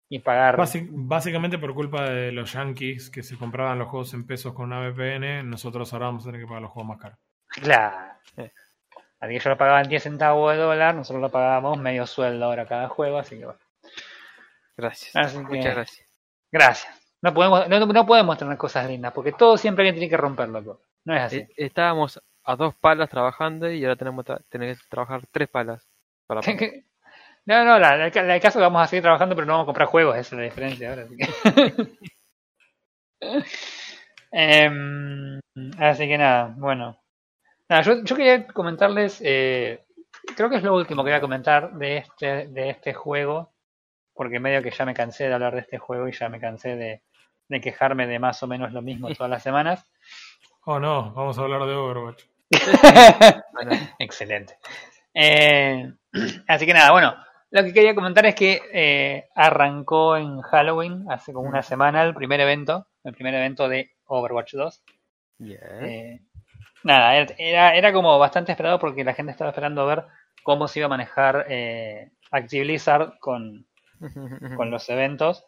B: y pagar.
C: básicamente por culpa de los yankees que se compraban los juegos en pesos con una VPN, nosotros ahora vamos a tener que pagar los juegos más caros.
B: Claro. Que ellos lo pagaban 10 centavos de dólar, nosotros lo pagábamos medio sueldo ahora cada juego, así que bueno.
A: Gracias. Muchas gracias.
B: Gracias. No podemos, no, podemos tener cosas lindas, porque todo siempre alguien tiene que romperlo. No es así.
A: Eh, estábamos a dos palas trabajando y ahora tenemos, tenemos que trabajar tres palas. Para
B: no, no, la, el caso que vamos a seguir trabajando, pero no vamos a comprar juegos, esa es la diferencia ahora. Así que, em, así que nada, bueno. Nada, yo, yo quería comentarles, eh, creo que es lo último que voy a comentar de este, de este juego, porque medio que ya me cansé de hablar de este juego y ya me cansé de, de quejarme de más o menos lo mismo todas las semanas.
C: Oh no, vamos a hablar de Overwatch.
B: excelente. Eh, así que nada, bueno, lo que quería comentar es que eh, arrancó en Halloween, hace como una semana, el primer evento, el primer evento de Overwatch 2. Eh, nada, era, era como bastante esperado porque la gente estaba esperando ver cómo se iba a manejar eh, Active Blizzard con, con los eventos.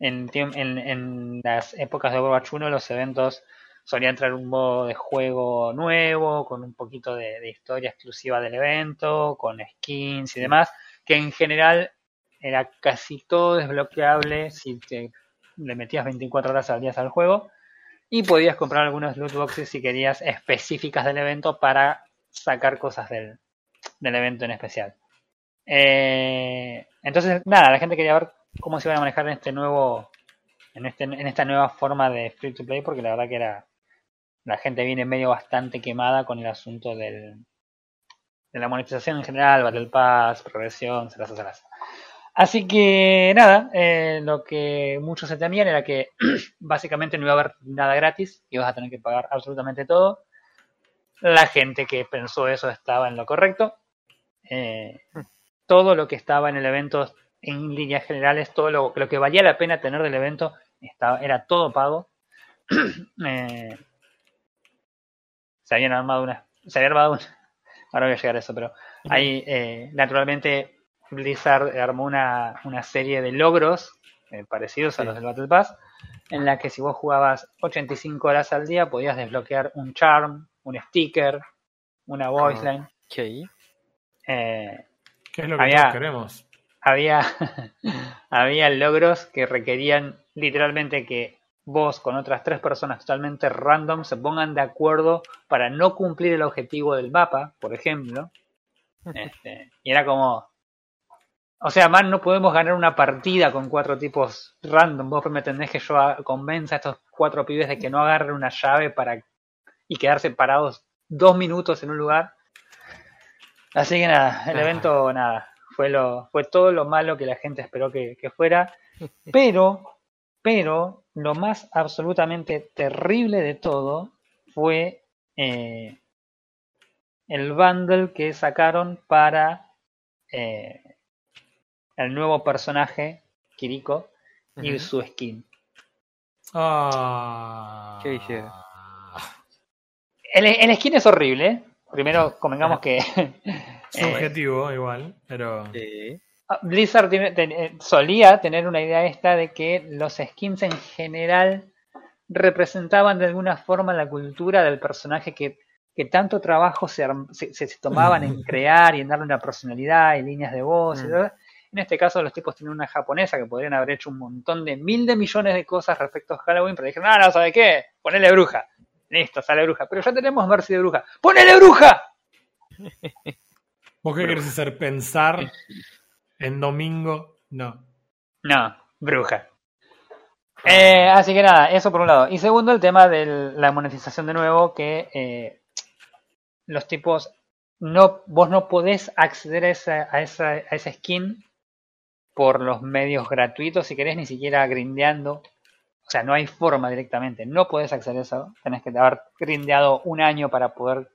B: En, en, las épocas de Overwatch 1 los eventos solían traer un modo de juego nuevo, con un poquito de, historia exclusiva del evento, con skins y demás, que en general era casi todo desbloqueable si te le metías 24 horas al día al juego y podías comprar algunos loot boxes si querías específicas del evento para sacar cosas del, del evento en especial. Eh, entonces, nada, la gente quería ver cómo se iban a manejar en este nuevo, en, este, en esta nueva forma de free to play, porque la verdad que era, la gente viene medio bastante quemada con el asunto del, de la monetización en general, Battle Pass, progresión, se las Así que nada, eh, lo que muchos se temían era que básicamente no iba a haber nada gratis, ibas a tener que pagar absolutamente todo. La gente que pensó eso estaba en lo correcto. Eh, todo lo que estaba en el evento en líneas generales, todo lo, que valía la pena tener del evento era todo pago. Eh, se habían armado una. Se había armado una. Ahora voy a llegar a eso, pero ahí eh, naturalmente Blizzard armó una, una serie de logros eh, parecidos a los del Battle Pass, en la que si vos jugabas 85 horas al día podías desbloquear un charm, un sticker, una voice line.
C: Eh, ¿Qué es lo que había, queremos?
B: Había, había logros que requerían literalmente que vos con otras tres personas totalmente random se pongan de acuerdo para no cumplir el objetivo del mapa, por ejemplo. Este, y era como, o sea, man, no podemos ganar una partida con cuatro tipos random. Vos me entendés que yo convenza a estos cuatro pibes de que no agarren una llave para y quedarse parados dos minutos en un lugar. Así que nada, el evento nada, fue lo, fue todo lo malo que la gente esperó que, fuera. Pero, pero, lo más absolutamente terrible de todo fue eh, el bundle que sacaron para eh, el nuevo personaje, Kiriko, y su skin.
C: Ah.
A: ¿Qué dice?
B: El, el, skin es horrible. Primero, convengamos que.
C: Subjetivo, eh, igual, pero.
B: Ah, Blizzard eh, solía tener una idea esta de que los skins en general representaban de alguna forma la cultura del personaje que, que tanto trabajo se, se, tomaban en crear y en darle una personalidad y líneas de voz. Y mm. En este caso, los tipos tienen una japonesa que podrían haber hecho un montón de mil de millones de cosas respecto a Halloween, pero dijeron, no, no, ¿sabe qué? Ponele bruja. Listo, sale bruja. Pero ya tenemos Mercy de bruja. ¡Ponele bruja!
C: ¿Vos qué querés hacer? ¿Pensar en domingo? No.
B: No, bruja. Eh, así que nada, eso por un lado. Y segundo, el tema de la monetización de nuevo, que eh, los tipos no, vos no podés acceder a esa, a esa, a esa skin por los medios gratuitos, si querés, ni siquiera grindeando. O sea, no hay forma directamente. No puedes acceder a eso. Tenés que haber grindeado un año para poder.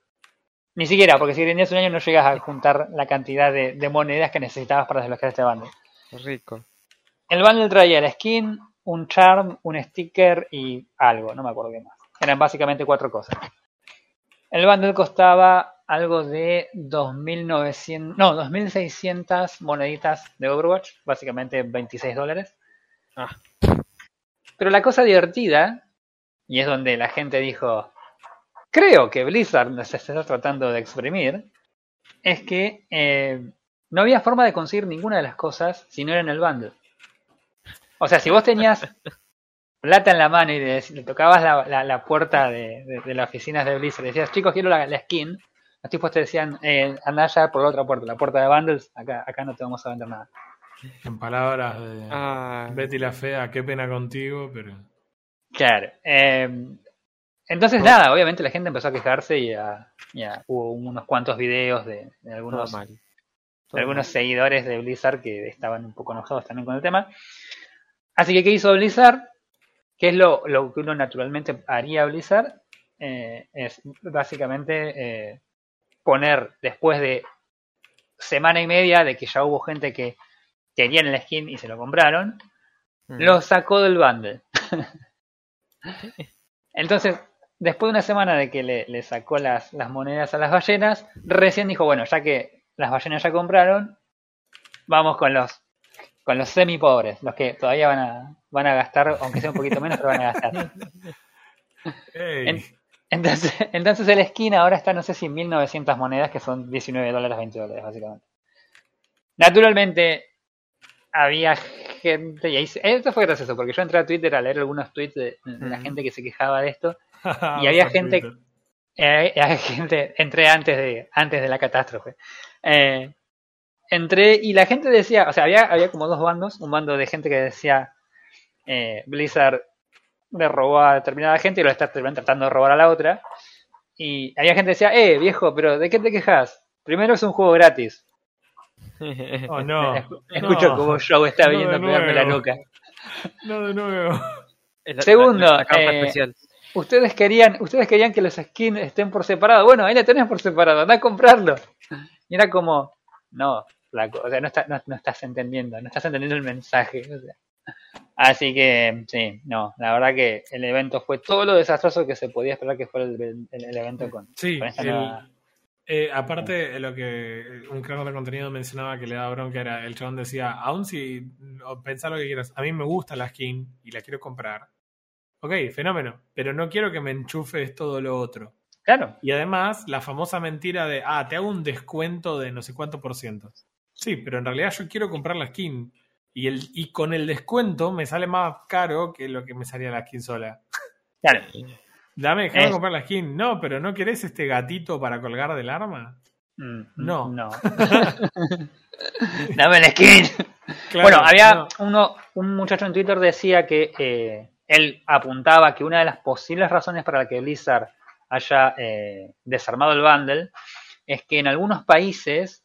B: Ni siquiera, porque si grindeas un año no llegas a juntar la cantidad de, de monedas que necesitabas para desbloquear este bundle.
A: Rico.
B: El bundle traía la skin, un charm, un sticker y algo, no me acuerdo qué más. Eran básicamente cuatro cosas. El bundle costaba algo de 2.900, no, 2.600 moneditas de Overwatch, básicamente 26 dólares.
A: Ah.
B: Pero la cosa divertida, y es donde la gente dijo, creo que Blizzard nos está tratando de exprimir, es que eh, no había forma de conseguir ninguna de las cosas si no era en el bundle. O sea, si vos tenías plata en la mano y le, le tocabas la, la, la puerta de, de, de, las oficinas de Blizzard y decías, chicos, quiero la, la skin, los tipos te decían, eh, anda allá por la otra puerta, la puerta de bundles, acá, acá no te vamos a vender nada.
C: En palabras de
A: Ah,
C: Betty la Fea, qué pena contigo, pero.
B: Claro. eh, entonces, nada, obviamente la gente empezó a quejarse y, a- y a- hubo unos cuantos videos de, de
A: todo
B: algunos de algunos
A: mal.
B: seguidores de Blizzard que estaban un poco enojados también con el tema. Así que, ¿qué hizo Blizzard? ¿Qué es lo, lo que uno naturalmente haría Blizzard? Eh, es básicamente eh, poner después de semana y media de que ya hubo gente que querían el skin y se lo compraron,
A: Mm.
B: lo sacó del bundle. Entonces, después de una semana de que le, le sacó las, las monedas a las ballenas, recién dijo, bueno, ya que las ballenas ya compraron, vamos con los con los semi pobres, los que todavía van a, van a gastar, aunque sea un poquito menos, pero van a gastar. Entonces, entonces el skin ahora está, no sé si 1900 monedas, que son 19 dólares, 20 dólares, básicamente. Naturalmente, había gente, y ahí, esto fue gracioso, porque yo entré a Twitter a leer algunos tweets de, de la gente que se quejaba de esto, y había gente-. Eh, hay gente, entré antes de, antes de la catástrofe. Eh, entré y la gente decía, o sea, había, había como dos bandos, un bando de gente que decía eh, Blizzard le robó a determinada gente y lo está tra- tratando de robar a la otra. Y había gente que decía, eh, viejo, pero ¿de qué te quejas? Primero es un juego gratis.
C: Oh, no.
B: Escu- Escucho
C: no.
B: cómo Joe está
C: No,
B: viniendo a pegarme la nuca.
C: No, de nuevo.
B: Segundo,
A: la- la capa
B: eh,
A: especial.
B: Ustedes querían, ustedes querían que los skins estén por separado. Bueno, ahí la tenés por separado, anda a comprarlo. Y era como, no, flaco, o sea, no, está- no, no estás entendiendo, no estás entendiendo el mensaje. o sea. Así que, sí, no, la verdad que el evento fue todo lo desastroso que se podía esperar que fuera el, el- el evento con,
C: Sí,
B: con esta
C: el-
B: nueva-
C: eh, aparte, lo que un creador de contenido mencionaba que le daba bronca era el chabón decía, aún si o pensá lo que quieras, a mí me gusta la skin y la quiero comprar. Ok, fenómeno, pero no quiero que me enchufes todo lo otro.
B: Claro,
C: Y además, la famosa mentira de, ah, te hago un descuento de no sé cuánto por ciento. Sí, pero en realidad yo quiero comprar la skin. Y, el, y con el descuento me sale más caro que lo que me salía la skin sola.
B: claro.
C: Dame, déjame
B: Es-
C: comprar la skin. No, pero ¿no querés este gatito para colgar del arma?
B: Mm,
C: No.
B: No. Dame el skin.
C: Claro,
B: bueno, había
C: no.
B: uno, un muchacho en Twitter decía que eh, él apuntaba que una de las posibles razones para que Blizzard haya eh, desarmado el bundle es que en algunos países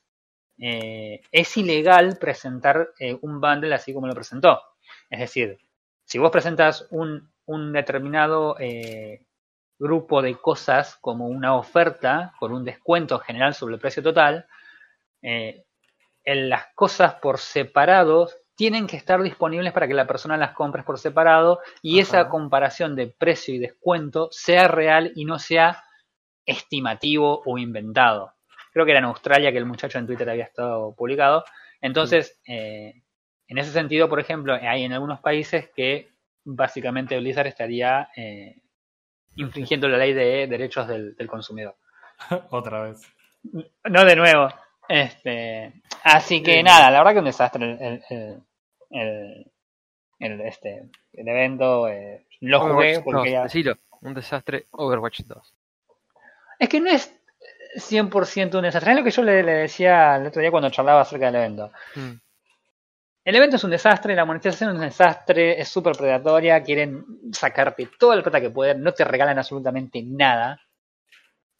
B: eh, es ilegal presentar eh, un bundle así como lo presentó. Es decir, si vos presentas un, determinado grupo de cosas como una oferta con un descuento general sobre el precio total, en las cosas por separado tienen que estar disponibles para que la persona las compre por separado y esa comparación de precio y descuento sea real y no sea estimativo o inventado. Creo que era en Australia que el muchacho en Twitter había estado publicado. Entonces, eh, en ese sentido, por ejemplo, hay en algunos países que básicamente Blizzard estaría eh, infringiendo la ley de derechos del, del consumidor.
C: Otra vez.
B: No de nuevo. Este, así que nada, la verdad que un desastre el, el, el, este, el evento. eh, lo jugué porque
A: 2,
B: ya-
A: decilo, un desastre Overwatch 2.
B: Es que no es 100% un desastre. Es lo que yo le, le decía el otro día cuando charlaba acerca del evento.
A: Mm.
B: El evento es un desastre, la monetización es un desastre, es súper predatoria, quieren sacarte toda la plata que pueden, no te regalan absolutamente nada.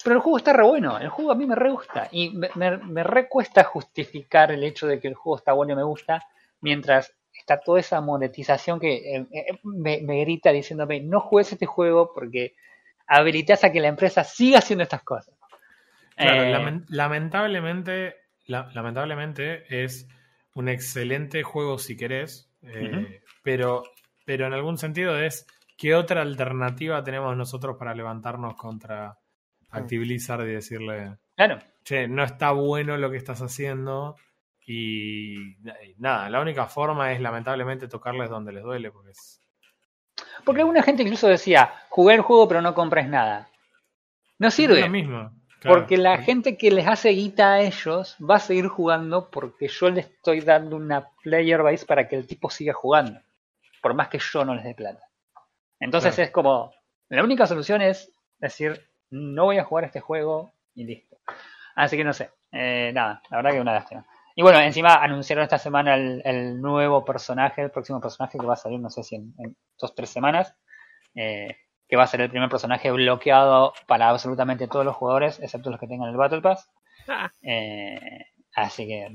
B: Pero el juego está re bueno, el juego a mí me re gusta. Y me, me, me re cuesta justificar el hecho de que el juego está bueno y me gusta, mientras está toda esa monetización que eh, eh, me, me grita diciéndome, no juegues este juego porque habilitas a que la empresa siga haciendo estas cosas.
C: Claro,
B: Eh,
C: lamen- lamentablemente, la- lamentablemente es un excelente juego si querés, pero, pero en algún sentido es ¿qué otra alternativa tenemos nosotros para levantarnos contra Active Blizzard y decirle,
B: claro,
C: che, no está bueno lo que estás haciendo? Y, y nada, la única forma es lamentablemente tocarles donde les duele, porque es...
B: porque alguna gente incluso decía, jugué el juego pero no compres nada. No
C: es
B: sirve.
C: lo mismo. claro.
B: Porque la gente que les hace guita a ellos va a seguir jugando porque yo le estoy dando una player base para que el tipo siga jugando. Por más que yo no les dé plata. Entonces
C: Claro.
B: es como, la única solución es decir, no voy a jugar este juego y listo. Así que no sé, eh, nada, la verdad que una lástima. Y bueno, encima anunciaron esta semana el, el nuevo personaje, el próximo personaje que va a salir, no sé si en, en dos o tres semanas, eh, que va a ser el primer personaje bloqueado para absolutamente todos los jugadores, excepto los que tengan el Battle Pass.
A: Ah.
B: Eh, así que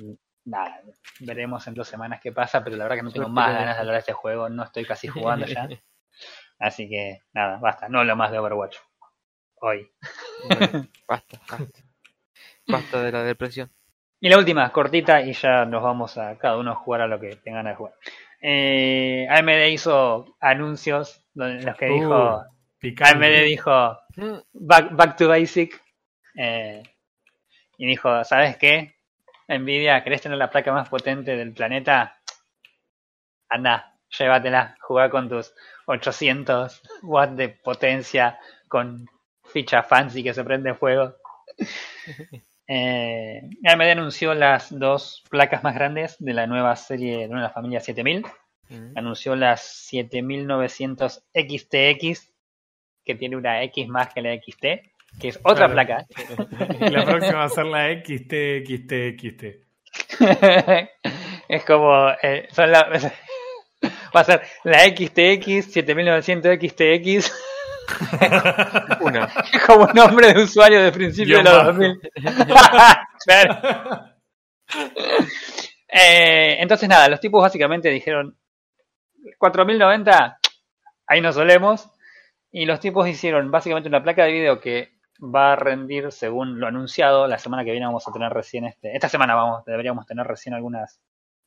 B: nada, veremos en dos semanas qué pasa, pero la verdad que no tengo más ganas de hablar de este juego, no estoy casi jugando ya. Así que nada, basta, no lo más de Overwatch. Hoy.
A: Bueno, basta, basta. Basta de la depresión.
B: Y la última, cortita, y ya nos vamos a cada uno a jugar a lo que tengan de jugar. Eh, AMD hizo anuncios en los que dijo,
C: Uh, picante.
B: AMD dijo,
A: Mm,
B: back, back to basic. eh, y dijo, ¿sabes qué? Nvidia, ¿querés tener la placa más potente del planeta? Anda, llévatela, jugá con tus 800 watts de potencia con ficha fancy que se prende fuego. Eh, AMD anunció las dos placas más grandes de la nueva serie, de la familia 7000
A: mm.
B: anunció las 7900 XTX, que tiene una X más que la XT, que es otra
C: Claro.
B: placa.
C: La próxima va a ser la XT, XT, XT.
B: es como, eh, son la- va a ser la XTX 7900 XTX,
A: Una.
B: como nombre de usuario de principio de los
C: bajo.
B: 2000. claro. Eh, entonces nada, los tipos básicamente dijeron 4090, ahí nos solemos. Y los tipos hicieron básicamente una placa de video que va a rendir según lo anunciado. La semana que viene vamos a tener recién este. Esta semana vamos, deberíamos tener recién algunas,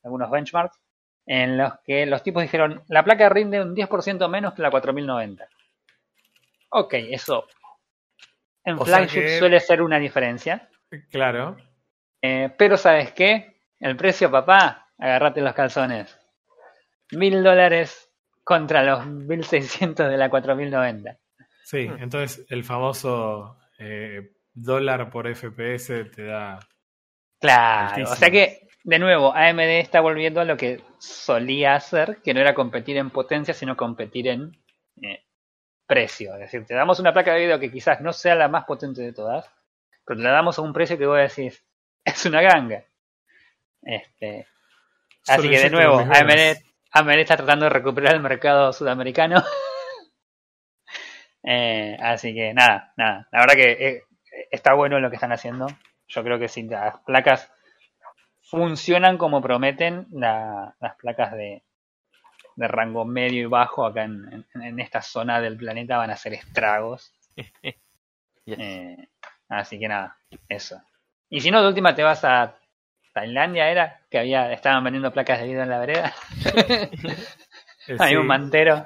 B: algunos benchmarks. En los que los tipos dijeron la placa rinde un 10% menos que la 4090. Ok, eso en
C: O
B: flagship
C: que-
B: suele ser una diferencia.
C: Claro.
B: Eh, pero ¿sabes qué? El precio, papá, agarrate los calzones. Mil dólares contra los 1600 de la 4090.
C: Sí,
B: Hmm.
C: entonces el famoso eh, dólar por FPS te da.
B: Claro,
C: Altísimo.
B: o sea que, de nuevo, AMD está volviendo a lo que solía hacer, que no era competir en potencia, sino competir en precio. Es decir, te damos una placa de video que quizás no sea la más potente de todas, pero te la damos a un precio que vos decís, es una ganga. Este, Así que de nuevo, AMD, está tratando de recuperar el mercado sudamericano. Eh, así que nada, nada. La verdad que eh, está bueno lo que están haciendo. Yo creo que si las placas funcionan como prometen, la- las placas de, de rango medio y bajo acá en, en- en esta zona del planeta van a hacer estragos.
A: Yes.
B: Eh, así que nada, eso. Y si no, de última te vas a Tailandia, ¿era? Que había estaban vendiendo placas de video en la vereda. Hay un mantero.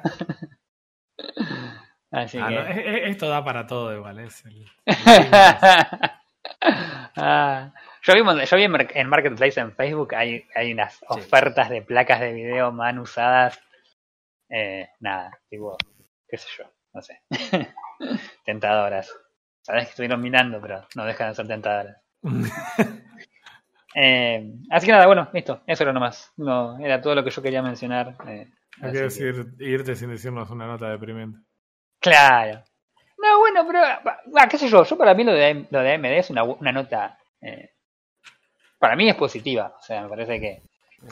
B: Así
C: Ah,
B: que...
C: no, esto da para todo igual. Es el-
B: Ah, yo vi, yo vi en, Marketplace en Facebook hay, hay unas ofertas de placas de video man usadas. Eh, nada, tipo, qué sé yo, no sé. tentadoras. Sabes que estuvieron minando, pero no dejan de ser tentadoras. Eh, así que nada, bueno, listo, eso era nomás. No, era todo lo que yo quería mencionar. eh,
C: Hay que
B: que-
C: decir, irte sin decirnos una nota deprimente.
B: Claro. No, bueno, pero, ah, qué sé yo, yo para mí lo de, lo de AMD es una, una nota, eh, para mí es positiva, o sea, me parece que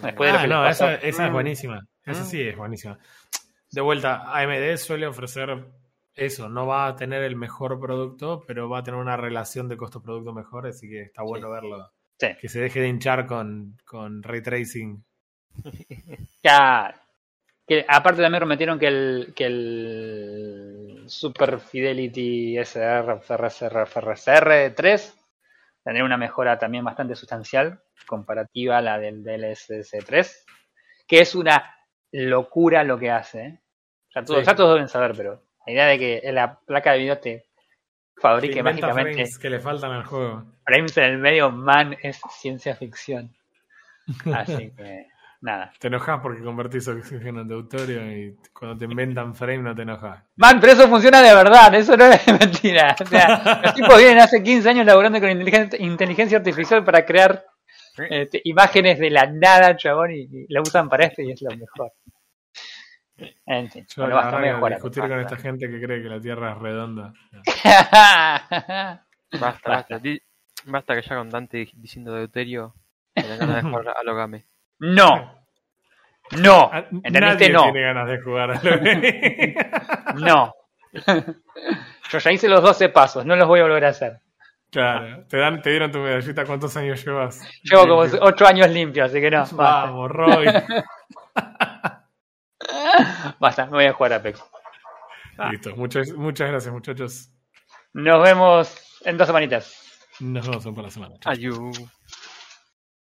B: después de lo
C: Ah,
B: que
C: no,
B: pasó-
C: esa, esa es
A: Mm.
C: buenísima. Esa
A: Mm.
C: sí es buenísima. De vuelta, AMD suele ofrecer eso. No va a tener el mejor producto, pero va a tener una relación de costo-producto mejor, así que está bueno verlo.
B: Sí.
C: Que se deje de hinchar con, con ray tracing
B: Ya. Que aparte también prometieron que el, que el Super Fidelity SR FRSR FRSR 3 tendría una mejora también bastante sustancial comparativa a la del DLSS 3, que es una locura lo que hace. ¿eh? Ya, todos,
C: Sí.
B: ya todos deben saber, pero la idea de que la placa de video te fabrique mágicamente
C: frames que le faltan al juego.
B: frames en el medio, man, es ciencia ficción. Así que, nada.
C: Te enojas porque convertís oxígeno en deuterio y cuando te inventan frame no te enojas.
B: Man, pero eso funciona de verdad, eso no es mentira. O sea, los tipos vienen hace 15 años laburando con inteligen- inteligencia artificial para crear este, imágenes de la nada, chabón, y, y la usan para esto y es lo mejor. En fin,
C: Yo
B: bueno, basta, a
C: discutir con
B: basta.
C: esta gente que cree que la Tierra es redonda.
A: Basta,
B: Basta.
A: basta. Que ya con Dante di- diciendo deuterio. De a Logame.
B: No, no,
C: Ah,
B: ¿entendiste?
C: Nadie
B: No,
C: tiene ganas de jugar
B: no. Yo ya hice los 12 pasos, no los voy a volver a hacer.
C: Claro, te, dan, te dieron tu medallita. ¿Cuántos años llevas?
B: Llevo como
C: Limpio.
B: 8 años limpios, así que no, basta.
C: Vamos, Roy.
B: Basta, me voy a jugar a Apex. Ah.
C: Listo. Muchas, muchas gracias, muchachos.
B: Nos vemos en dos semanitas.
C: Nos vemos para la semana.
A: Adiós.